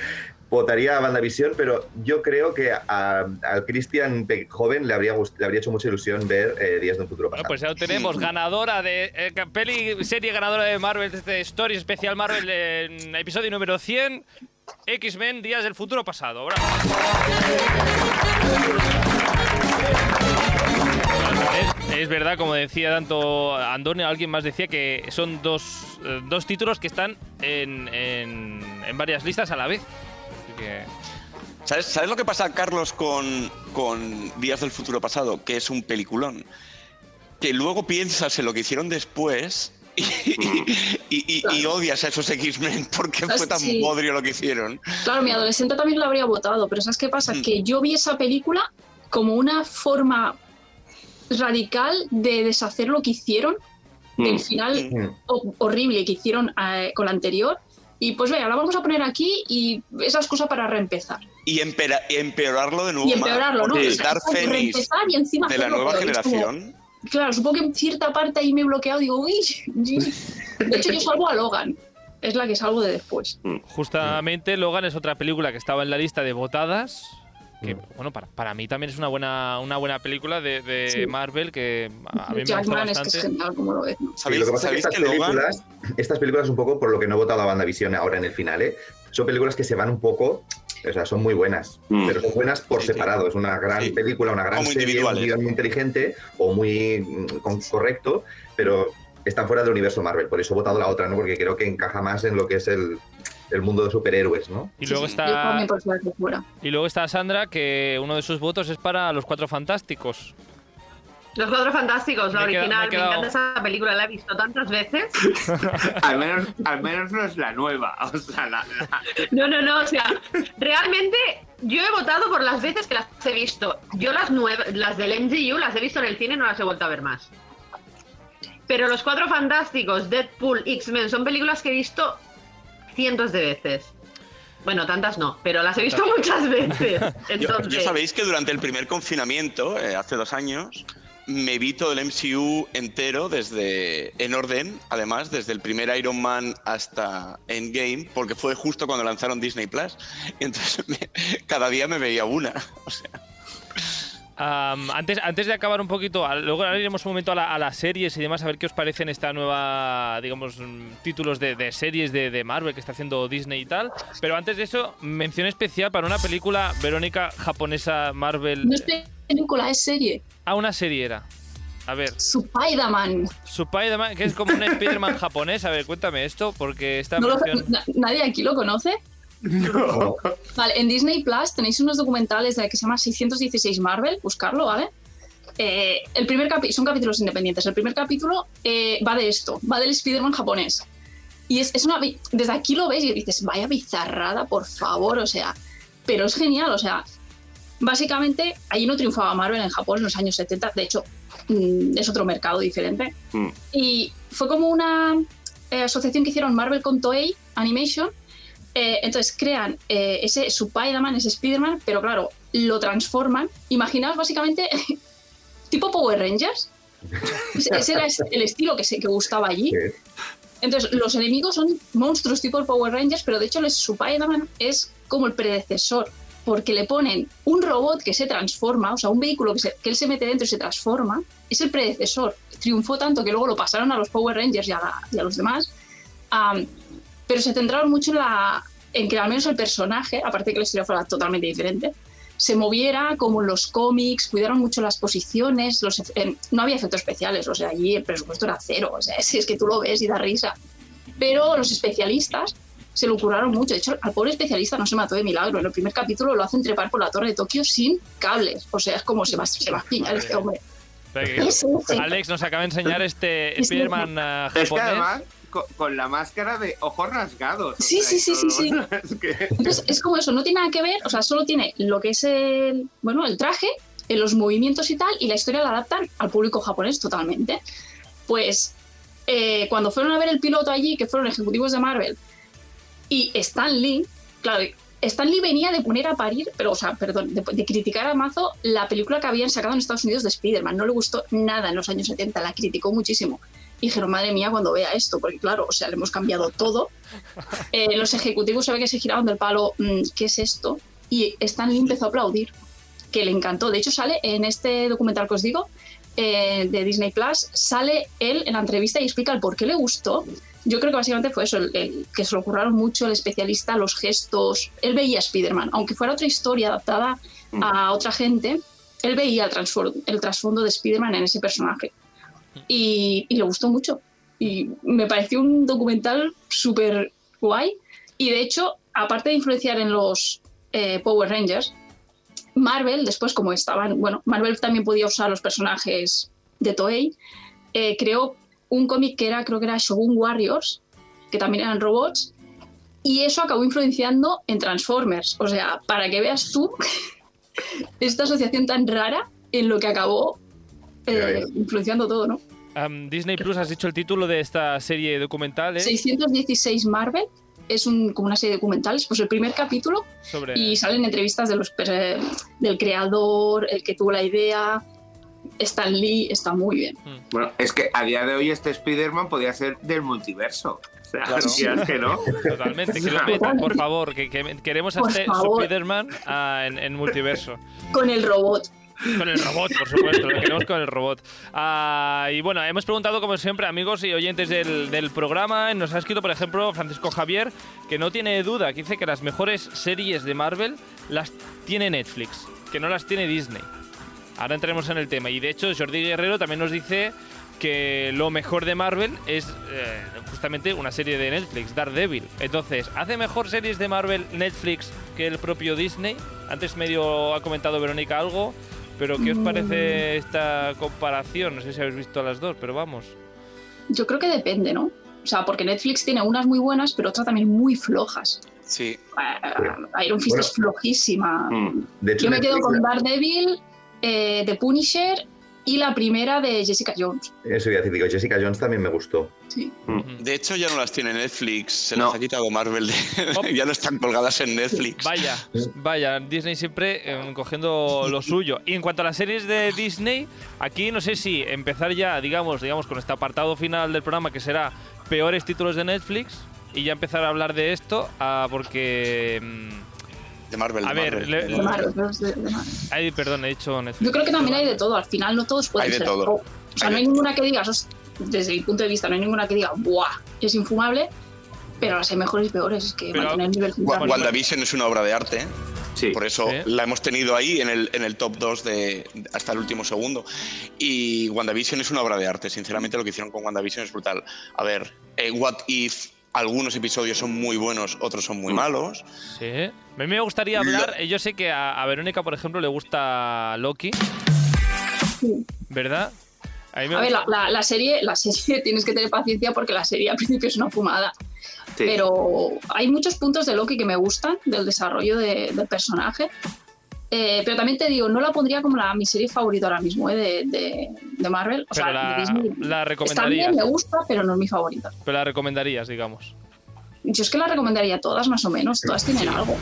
votaría a WandaVision, pero yo creo que a- al Christian pe- joven le habría, le habría hecho mucha ilusión ver eh, Días de un futuro Bueno, pasado. pues ya lo tenemos, ganadora de eh, peli, serie ganadora de Marvel, de este Stories especial Marvel en episodio número 100, X-Men, Días del Futuro Pasado. Bravo. Es, es verdad, como decía tanto Andoni, alguien más decía que son dos, eh, dos títulos que están en, en- en varias listas a la vez. Que, ¿Sabes, ¿Sabes lo que pasa, Carlos, con, con Días del Futuro Pasado? Que es un peliculón. Que luego piensas en lo que hicieron después y, y- y- y odias a esos X-Men porque fue tan Sí. bodrio lo que hicieron. Claro, mi adolescente también lo habría votado, pero ¿sabes qué pasa? Mm. Que yo vi esa película como una forma radical de deshacer lo que hicieron, el final Mm. ho- horrible que hicieron eh, con la anterior. Y pues vea, la vamos a poner aquí y esas cosas para reempezar. Y empera- empeorarlo de nuevo. Y más, empeorarlo, ¿no? como Phoenix reempezar y encima de la nueva peor. Es como- generación. claro, supongo que en cierta parte ahí me he bloqueado digo, uy, de hecho yo salvo a Logan. Es la que salgo de después. justamente Logan es otra película que estaba en la lista de votadas que, Mm. bueno, para, para mí también es una buena, una buena película de, de Sí. Marvel que a mí me gusta Jackman es que bastante. es genial como lo ves. ¿no? Sí, ¿Sabéis, lo que pasa es que estas que Logan- películas, estas películas, un poco por lo que no he votado a la banda visión ahora en el final, ¿eh? son películas que se van un poco, o sea, son muy buenas, Mm. pero son buenas por Sí, sí. separado. Es una gran Sí. película, una gran Como serie, un guion muy inteligente o muy mm, correcto, pero están fuera del universo Marvel. Por eso he votado la otra, ¿no? Porque creo que encaja más en lo que es el, el mundo de superhéroes, ¿no? Y luego sí. Está por la y luego está Sandra que uno de sus votos es para los Cuatro Fantásticos. Los Cuatro Fantásticos, la Me original. me encanta esa película, la he visto tantas veces. <laughs> Al menos, al menos no es la nueva. <laughs> O sea, la, la- No, no, no, o sea, realmente yo he votado por las veces que las he visto. Yo las nuevas, las del MCU las he visto en el cine y no las he vuelto a ver más. Pero Los Cuatro Fantásticos, Deadpool, X-Men son películas que he visto cientos de veces. Bueno, tantas no, pero las he visto muchas veces. <laughs> Yo, Entonces, yo sabéis que durante el primer confinamiento, eh, hace dos años, me vi todo el MCU entero desde en orden, además, desde el primer Iron Man hasta Endgame, porque fue justo cuando lanzaron Disney Plus. Y <laughs> entonces me- cada día me veía una. <laughs> O sea, Antes, antes de acabar un poquito, luego ahora iremos un momento a, la- a las series y demás, a ver qué os parecen esta nueva, digamos, títulos de, de series de, de Marvel que está haciendo Disney y tal. Pero antes de eso, mención especial para una película verónica japonesa Marvel. No es película, es serie. Ah, una serie era. A ver, Spider-Man. Spider-Man, que es como un Spider-Man japonés. A ver, cuéntame esto, porque esta ¿No mención... ¿Nadie aquí lo conoce? Como- Vale, en Disney Plus tenéis unos documentales de que se llama 616 Marvel, buscarlo, ¿vale? Eh, el primer capi- son capítulos independientes. El primer capítulo eh, va de esto, va del Spider-Man japonés. Y es, es una. Desde aquí lo ves y dices, vaya bizarrada, por favor, o sea. Pero es genial, o sea. Básicamente, ahí no triunfaba Marvel en Japón en los años 70. De hecho, mm, es otro mercado diferente. Mm. Y fue como una eh, asociación que hicieron Marvel con Toei Animation. Eh, entonces crean eh, ese Spider-Man, ese Spider-Man, pero claro, lo transforman. Imaginaos básicamente <laughs> tipo Power Rangers. Ese era el estilo que, se, que gustaba allí. Entonces, los enemigos son monstruos tipo Power Rangers, pero de hecho el Spider-Man es como el predecesor, porque le ponen un robot que se transforma, o sea, un vehículo que, se- que él se mete dentro y se transforma, es el predecesor. Triunfó tanto que luego lo pasaron a los Power Rangers y a, la- y a los demás. Pero se centraron mucho en, la, en que al menos el personaje, aparte de que la historia fuera totalmente diferente, se moviera como en los cómics, cuidaron mucho las posiciones, los, eh, no había efectos especiales, o sea, allí el presupuesto era cero, o sea, <laughs> es, es que tú lo ves y da risa. Pero los especialistas se lo curraron mucho, de hecho, al pobre especialista no se mató de milagro, en el primer capítulo lo hacen trepar por la torre de Tokio sin cables, o sea, es como se va, se va a piñar este hombre. Alex nos acaba de enseñar este. Spider-Man Es que japonés. Con, con la máscara de ojos rasgados. o Sí, sea, sí, sí, sí, todo. <laughs> Es que- Entonces es como eso, no tiene nada que ver, o sea, solo tiene lo que es el, bueno, el traje, eh, los movimientos y tal, y la historia la adaptan al público japonés totalmente. Pues eh, cuando fueron a ver el piloto allí, que fueron ejecutivos de Marvel, y Stan Lee, claro, Stan Lee venía de poner a parir, pero, o sea, perdón, de, de criticar a mazo la película que habían sacado en Estados Unidos de Spider-Man. No le gustó nada en los años 70, la criticó muchísimo. Y dijeron, madre mía, cuando vea esto, porque claro, o sea, le hemos cambiado todo. Eh, los ejecutivos se ve que se giraron del palo, "Mm, ¿qué es esto? Y Stan Lee empezó a aplaudir, que le encantó. De hecho, sale en este documental que os digo, eh, de Disney Plus, sale él en la entrevista y explica el por qué le gustó. Yo creo que básicamente fue eso, el, el- que se lo curraron mucho, el especialista, los gestos. Él veía a Spider-Man, aunque fuera otra historia adaptada a otra gente, él veía el, el trasfondo de Spider-Man en ese personaje. Y, y le gustó mucho. Y me pareció un documental súper guay. Y de hecho, aparte de influenciar en los eh, Power Rangers, Marvel, después como estaban, bueno, Marvel también podía usar los personajes de Toei, eh, creó un cómic que era, creo que era Shogun Warriors, que también eran robots, y eso acabó influenciando en Transformers. O sea, para que veas tú <laughs> esta asociación tan rara en lo que acabó eh, influenciando todo, ¿no? Disney Plus, has dicho el título de esta serie documental, ¿eh? 616 Marvel es un, como una serie de documentales, pues el primer capítulo Sobre... y salen entrevistas de los, per- del creador, el que tuvo la idea, Stan Lee, está muy bien. Bueno, es que a día de hoy este Spider-Man podría ser del multiverso. sea, Claro. que no. Totalmente. Que lo metan, por favor. Que, que queremos a Por este. Spider-Man ah, en, en multiverso. Con el robot. Con el robot, por supuesto, lo queremos con el robot. Ah, y bueno, hemos preguntado, como siempre, amigos y oyentes del, programa. Nos ha escrito, por ejemplo, Francisco Javier, que no tiene duda, que dice que las mejores series de Marvel las tiene Netflix, que no las tiene Disney. Ahora entremos en el tema. Y de hecho, Jordi Guerrero también nos dice que lo mejor de Marvel es eh, justamente una serie de Netflix, Daredevil. Entonces, ¿hace mejor series de Marvel Netflix que el propio Disney? Antes medio ha comentado Verónica algo, pero ¿qué os parece esta comparación? No sé si habéis visto las dos, pero vamos. Yo creo que depende, ¿no? O sea, porque Netflix tiene unas muy buenas, pero otras también muy flojas. Sí. Eh, Iron Fist Bueno. es flojísima. Mm. De hecho, Yo me quedo Netflix- con Daredevil, eh, The Punisher y la primera de Jessica Jones. Eso iba a decir, digo, Jessica Jones también me gustó. Sí. De hecho, ya no las tiene Netflix. Se No. las ha quitado Marvel. de- <laughs> ya no están colgadas en Netflix. Vaya, vaya, Disney siempre eh, cogiendo lo suyo. Y en cuanto a las series de Disney, aquí no sé si empezar ya, digamos, digamos, con este apartado final del programa que será peores títulos de Netflix y ya empezar a hablar de esto, ah, porque mm, De Marvel. A de ver, Marvel. le- De Marvel, ay, perdón, he dicho Netflix. Yo creo que también hay de todo. Al final no todos pueden Hay de ser. todo. O sea, Hay no de hay ninguna que digas, "Os- desde mi punto de vista, no hay ninguna que diga, ¡buah! Es infumable. Pero las hay mejores y peores. Es que Pero- mantener el nivel Wa- central. WandaVision es una obra de arte. ¿eh? Sí. Por eso la hemos tenido ahí en el, en el top 2 de, hasta el último segundo. Y WandaVision es una obra de arte. Sinceramente, lo que hicieron con WandaVision es brutal. A ver, eh, What If, algunos episodios son muy buenos, otros son muy malos. Sí. A mí me gustaría hablar, eh, yo sé que a, a Verónica, por ejemplo, le gusta Loki. ¿verdad? A mí me A ver, la, la- la serie, la serie <laughs> tienes que tener paciencia porque la serie al principio es una fumada. Sí. Pero hay muchos puntos de Loki que me gustan, del desarrollo de- del personaje. Eh, pero también te digo, no la pondría como la, mi serie favorita ahora mismo eh, de, de- de Marvel. O Pero sea, la- de Disney. la Está recomendarías. bien, me gusta, pero no es mi favorita. Pero la recomendarías, digamos. Yo es que la recomendaría todas, más o menos. Todas tienen algo.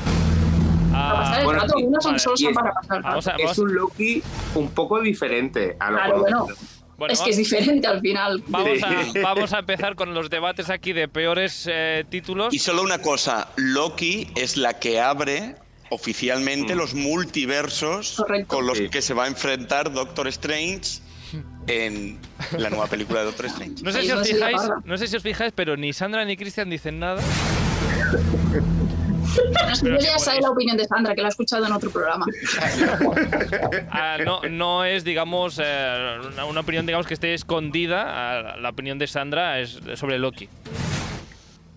Para Ah, pasar el bueno, rato, y- unas son vale, solo y son es- para pasar el rato. vamos a, Es un Loki un poco diferente a lo Claro, bueno. es que es diferente al final. Vamos a, vamos a empezar con los debates aquí de peores eh, títulos. Y solo una cosa, Loki es la que abre oficialmente Mm. los multiversos Correcto. con los Sí. que se va a enfrentar Doctor Strange en la nueva película de Doctor Strange. No sé, si os fijáis, no sé si os fijáis, pero ni Sandra ni Cristian dicen nada. Yo ya sabe la opinión de Sandra, que la he escuchado en otro programa. Ah, no, no es, digamos, eh, una, opinión, digamos, que esté escondida. Ah, la opinión de Sandra es sobre Loki.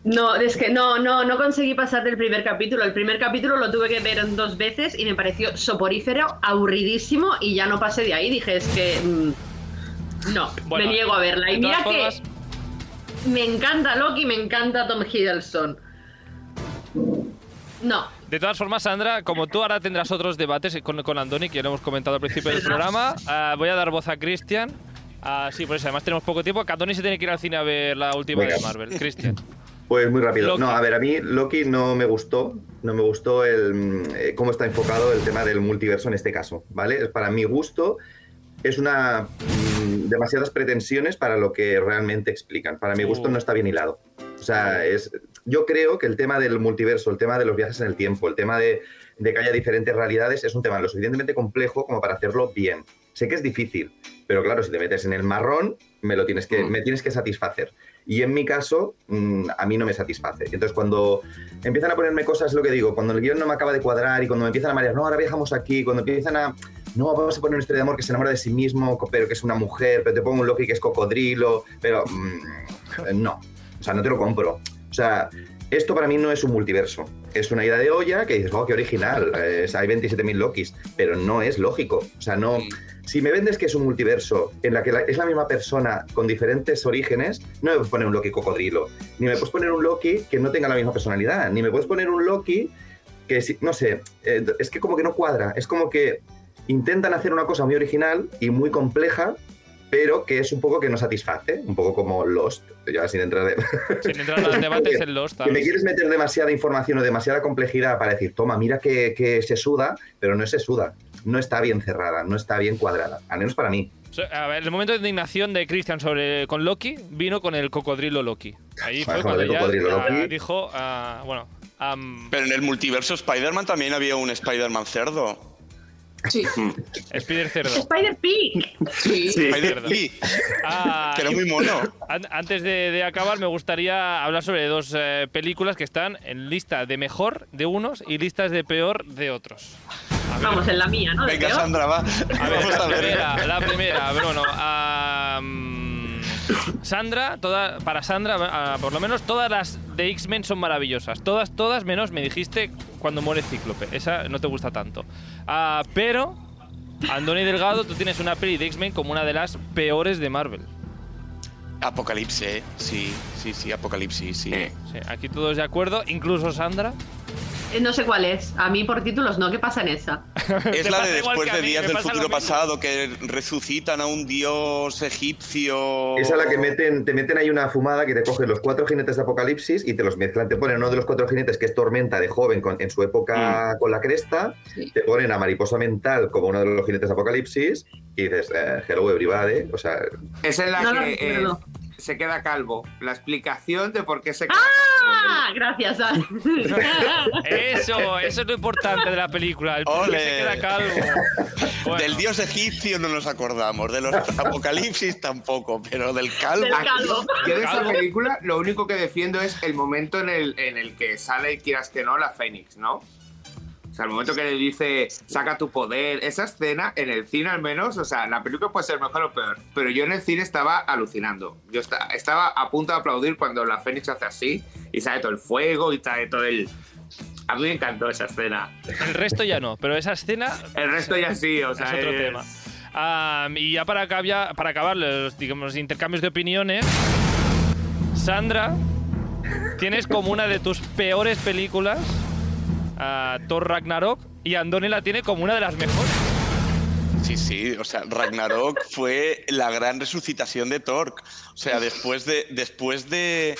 No, es que no, no, no conseguí pasar del primer capítulo. El primer capítulo lo tuve que ver en dos veces y me pareció soporífero, aburridísimo y ya no pasé de ahí. Dije, es que mm, no, Bueno, me niego a verla. Y mira formas- que me encanta Loki, me encanta Tom Hiddleston. No, De todas formas, Sandra, como tú ahora tendrás otros debates con, con Andoni, que ya lo hemos comentado al principio del programa, ah, voy a dar voz a Cristian. Ah, sí, por eso además tenemos poco tiempo. Que Andoni se tiene que ir al cine a ver la última Venga. de Marvel. Cristian. Pues muy rápido. Loki. No, a ver, a mí Loki no me gustó. No me gustó el eh, cómo está enfocado el tema del multiverso en este caso, ¿vale? Para mi gusto es una mm, demasiadas pretensiones para lo que realmente explican. Para mi gusto Uh. no está bien hilado. O sea, es yo creo que el tema del multiverso, el tema de los viajes en el tiempo, el tema de, de que haya diferentes realidades es un tema lo suficientemente complejo como para hacerlo bien. Sé que es difícil, pero claro, si te metes en el marrón, me lo tienes que, Mm. me tienes que satisfacer. Y en mi caso, mm, a mí no me satisface. Entonces, cuando empiezan a ponerme cosas, es lo que digo, cuando el guion no me acaba de cuadrar y cuando me empiezan a marear, no, ahora viajamos aquí, cuando empiezan a, no, vamos a poner una historia de amor que se enamora de sí mismo, pero que es una mujer, pero te pongo un Loki que es cocodrilo, pero mm, no, o sea, no te lo compro. O sea, esto para mí no es un multiverso. Es una idea de olla que dices, oh, qué original, eh, hay 27.000 Lokis, pero no es lógico. O sea, no. Si me vendes que es un multiverso en la que la- es la misma persona con diferentes orígenes, no me puedes poner un Loki cocodrilo. Ni me puedes poner un Loki que no tenga la misma personalidad. Ni me puedes poner un Loki que, si- no sé, eh, es que como que no cuadra. Es como que intentan hacer una cosa muy original y muy compleja, pero que es un poco que no satisface. Un poco como Lost, ya sin entrar de... Sin entrar en los debates en los Que me quieres meter demasiada información o demasiada complejidad para decir, toma, mira que, que se suda, pero no se suda. No está bien cerrada, no está bien cuadrada. Al menos para mí. A ver, el momento de indignación de Christian sobre con Loki vino con el cocodrilo Loki. Ahí fue Vale, cuando el ya cocodrilo ah, Loki. dijo, ah, bueno, Pero en el multiverso Spider-Man también había un Spider-Man cerdo. Sí, <laughs> Spider Cerdo. Spider Pig. sí. Spider Pig, Ah, que era muy mono. An- Antes de, de acabar, me gustaría hablar sobre dos eh, películas que están en lista de mejor de unos y listas de peor de otros. Vamos, en la mía, ¿no? Venga, peor. Sandra, va. a ver, Vamos la a ver. primera, la primera, Bruno. am, Sandra, toda, para Sandra, por lo menos todas las de X-Men son maravillosas. Todas, todas, menos me dijiste cuando muere Cíclope. Esa no te gusta tanto. Ah, pero, Andoni Delgado, tú tienes una peli de X-Men como una de las peores de Marvel. Apocalipsis, ¿eh? sí, sí, sí, Apocalipsis, sí. Sí, aquí todos de acuerdo, incluso Sandra. Eh, No sé cuál es. A mí por títulos no. ¿Qué pasa en esa? <laughs> Es la de después de mí, días del futuro pasado que resucitan a un dios egipcio. Esa es la que meten, te meten ahí una fumada que te cogen los cuatro jinetes de Apocalipsis y te los mezclan. Te ponen uno de los cuatro jinetes que es Tormenta de joven con- en su época con la cresta. Sí. Te ponen a Mariposa Mental como uno de los jinetes de Apocalipsis y dices, eh, hello everybody. O sea, Esa es la No que eh. Se queda calvo. La explicación de por qué se queda Ah, gracias. Al. <laughs> Eso, eso es lo importante de la película. El por qué Ole. se queda calvo. Bueno, Del dios egipcio no nos acordamos, de los apocalipsis tampoco, pero del calvo. Del calvo. Yo de esa Calvo. película lo único que defiendo es el momento en el, en el que sale, quieras que no, la Fénix, ¿no? O sea, el momento que le dice, saca tu poder, esa escena, en el cine al menos, o sea, la película puede ser mejor o peor, pero yo en el cine estaba alucinando. Yo esta- estaba a punto de aplaudir cuando la Fénix hace así y sale todo el fuego y sale todo el... A mí me encantó esa escena. el resto ya no, pero esa escena El resto ya sí, o sea, es otro es- tema. Ah, y ya para, acabar, para acabar los digamos, intercambios de opiniones, Sandra, tienes como una de tus peores películas a Thor Ragnarok y Andoni la tiene como una de las mejores. Sí, sí, o sea, Ragnarok <laughs> fue la gran resucitación de Thor. O sea, después de, después de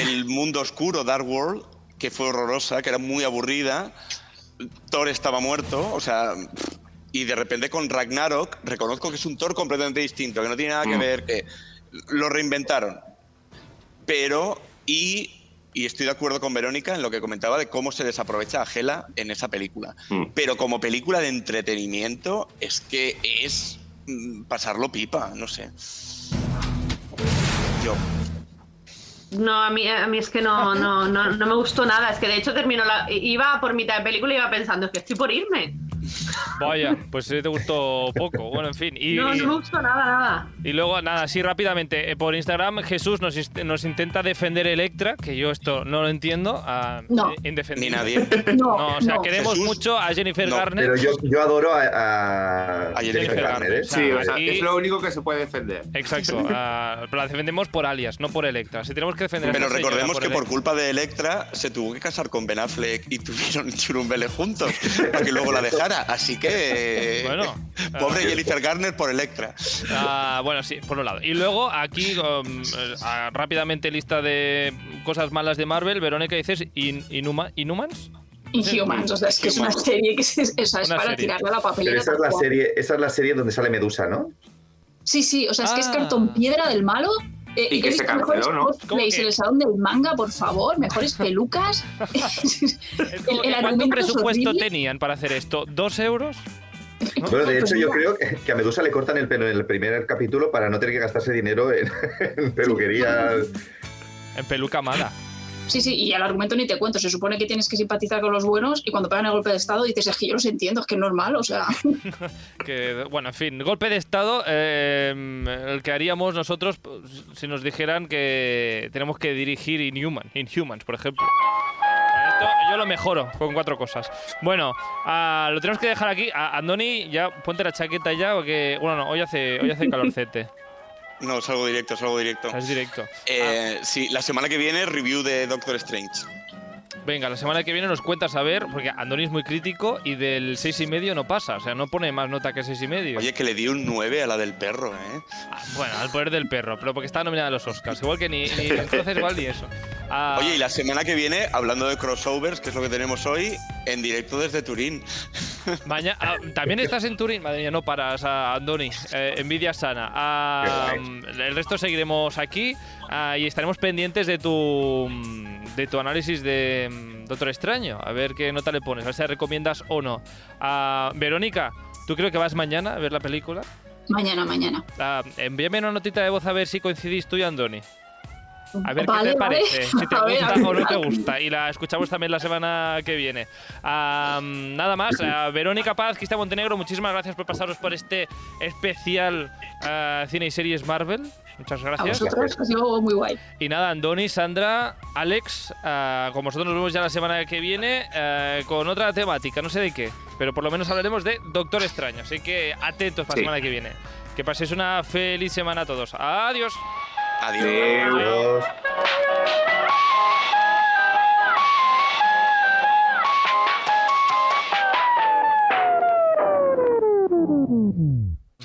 el mundo oscuro, Dark World, que fue horrorosa, que era muy aburrida, Thor estaba muerto, o sea, y de repente con Ragnarok reconozco que es un Thor completamente distinto, que no tiene nada que Mm. ver, que lo reinventaron. Pero, y, y estoy de acuerdo con Verónica en lo que comentaba de cómo se desaprovecha a Hela en esa película. Mm. Pero como película de entretenimiento, es que es mm, pasarlo pipa, no sé. Yo. No, a mí, a mí es que no, no, no, no me gustó nada. Es que de hecho terminó la. Iba por mitad de película y iba pensando, es que estoy por irme. Vaya, pues te gustó poco. Bueno, en fin. Y, No, no me gustó nada, nada. y luego, nada, así rápidamente, eh, por Instagram Jesús nos, inst- nos intenta defender Electra, que yo esto no lo entiendo. ah, No. indefendible. Ni nadie. <laughs> No, No, o sea, no. queremos Jesús, mucho a Jennifer no, Garner. pero yo, yo adoro a, a, A Jennifer Jennifer Garner, ¿eh? Sí, o sea, Y- es lo único que se puede defender. Exacto, <laughs> pero la defendemos por alias, no por Electra. Si tenemos que defender a Pero recordemos que por culpa de Electra se tuvo que casar con Ben Affleck y tuvieron <laughs> Churumbele juntos para que luego la dejara. Así que. <laughs> Bueno, <laughs> Pobre ah. Jennifer Garner por Electra. Ah, bueno, sí, por un lado. Y luego, aquí, um, eh, rápidamente, lista de cosas malas de Marvel. Verónica, dices In- Inhuma- Inhumans. Inhumans, o sea, es que es una serie que es, esa es Una para serie. tirarle a la Pero papelera. esa es la serie, esa es la serie donde sale Medusa, ¿no? Sí, sí, o sea, es que es Ah. cartón piedra del malo. Eh, Y que se canceló, ¿no? cosplays el salón del manga, por favor, mejores <laughs> pelucas. <laughs> El- ¿Cuánto presupuesto horrible. tenían para hacer esto? ¿Dos euros? <laughs> Bueno, de Pues hecho, yo creo que- que a Medusa le cortan el pelo en el primer capítulo para no tener que gastarse dinero en, en peluquería. En peluca mala. Sí, sí, y el argumento ni te cuento. Se supone que tienes que simpatizar con los buenos y cuando pegan el golpe de estado dices, es que yo los entiendo, es que es normal, o sea. <laughs> Que, bueno, en fin, golpe de estado, eh, el que haríamos nosotros pues, si nos dijeran que tenemos que dirigir Inhuman, Inhumans, por ejemplo. Esto yo lo mejoro con cuatro cosas. Bueno, ah, lo tenemos que dejar aquí. A Andoni, ya ponte la chaqueta ya, porque. Bueno, no, hoy hace, hoy hace calorcete. <laughs> No, salgo directo, salgo directo. Es directo. Eh, Sí, la semana que viene, review de Doctor Strange. Venga, la semana que viene nos cuentas a ver, porque Andoni es muy crítico y del seis y medio no pasa, o sea, no pone más nota que seis y medio. Oye, que le di un 9 a la del perro, ¿eh? Ah, bueno, al poder del perro, pero porque está nominada a los Oscars, igual que ni, ni <laughs> entonces igual ni eso. Ah, Oye, y la semana que viene, hablando de crossovers, que es lo que tenemos hoy, en directo desde Turín. <laughs> Mañana, ah, también estás en Turín, madre mía, no paras, ah, Andoni. Eh, envidia sana. Ah, guay. el resto seguiremos aquí ah, y estaremos pendientes de tu de tu análisis de mm, Doctor Extraño. A ver qué nota le pones, a ver si la recomiendas o no. Ah, Verónica, ¿tú creo que vas mañana a ver la película? Mañana, mañana. Ah, envíame una notita de voz a ver si coincidís tú y Andoni. A ver Vale, qué te vale. parece, si te <laughs> A gusta a ver, o no te a gusta. Y la escuchamos también la semana que viene. Ah, nada más, ah, Verónica Paz, Cristian Montenegro, muchísimas gracias por pasaros por este especial ah, cine y series Marvel. Muchas A gracias. vosotros, que ha sido muy guay. Y nada, Andoni, Sandra, Alex, ah, con vosotros nos vemos ya la semana que viene ah, con otra temática, no sé de qué, pero por lo menos hablaremos de Doctor Extraño. Así que atentos para la Sí. semana que viene. Que paséis una feliz semana a todos. Adiós. Adiós. Adiós.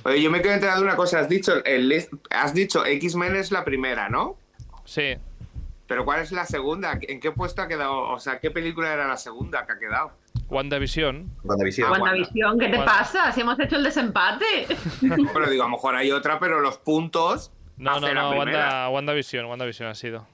Oye, yo me quedo enterado de una cosa. Has dicho, el, has dicho X-Men es la primera, ¿no? Sí. Pero ¿cuál es la segunda? ¿En qué puesto ha quedado? O sea, ¿qué película era la segunda que ha quedado? WandaVision. WandaVision. Ah, WandaVision, ¿qué te Wanda. pasa? Si hemos hecho el desempate. Pero digo, a lo mejor hay otra, pero los puntos. No, no, no. Wanda, WandaVision, WandaVision ha sido.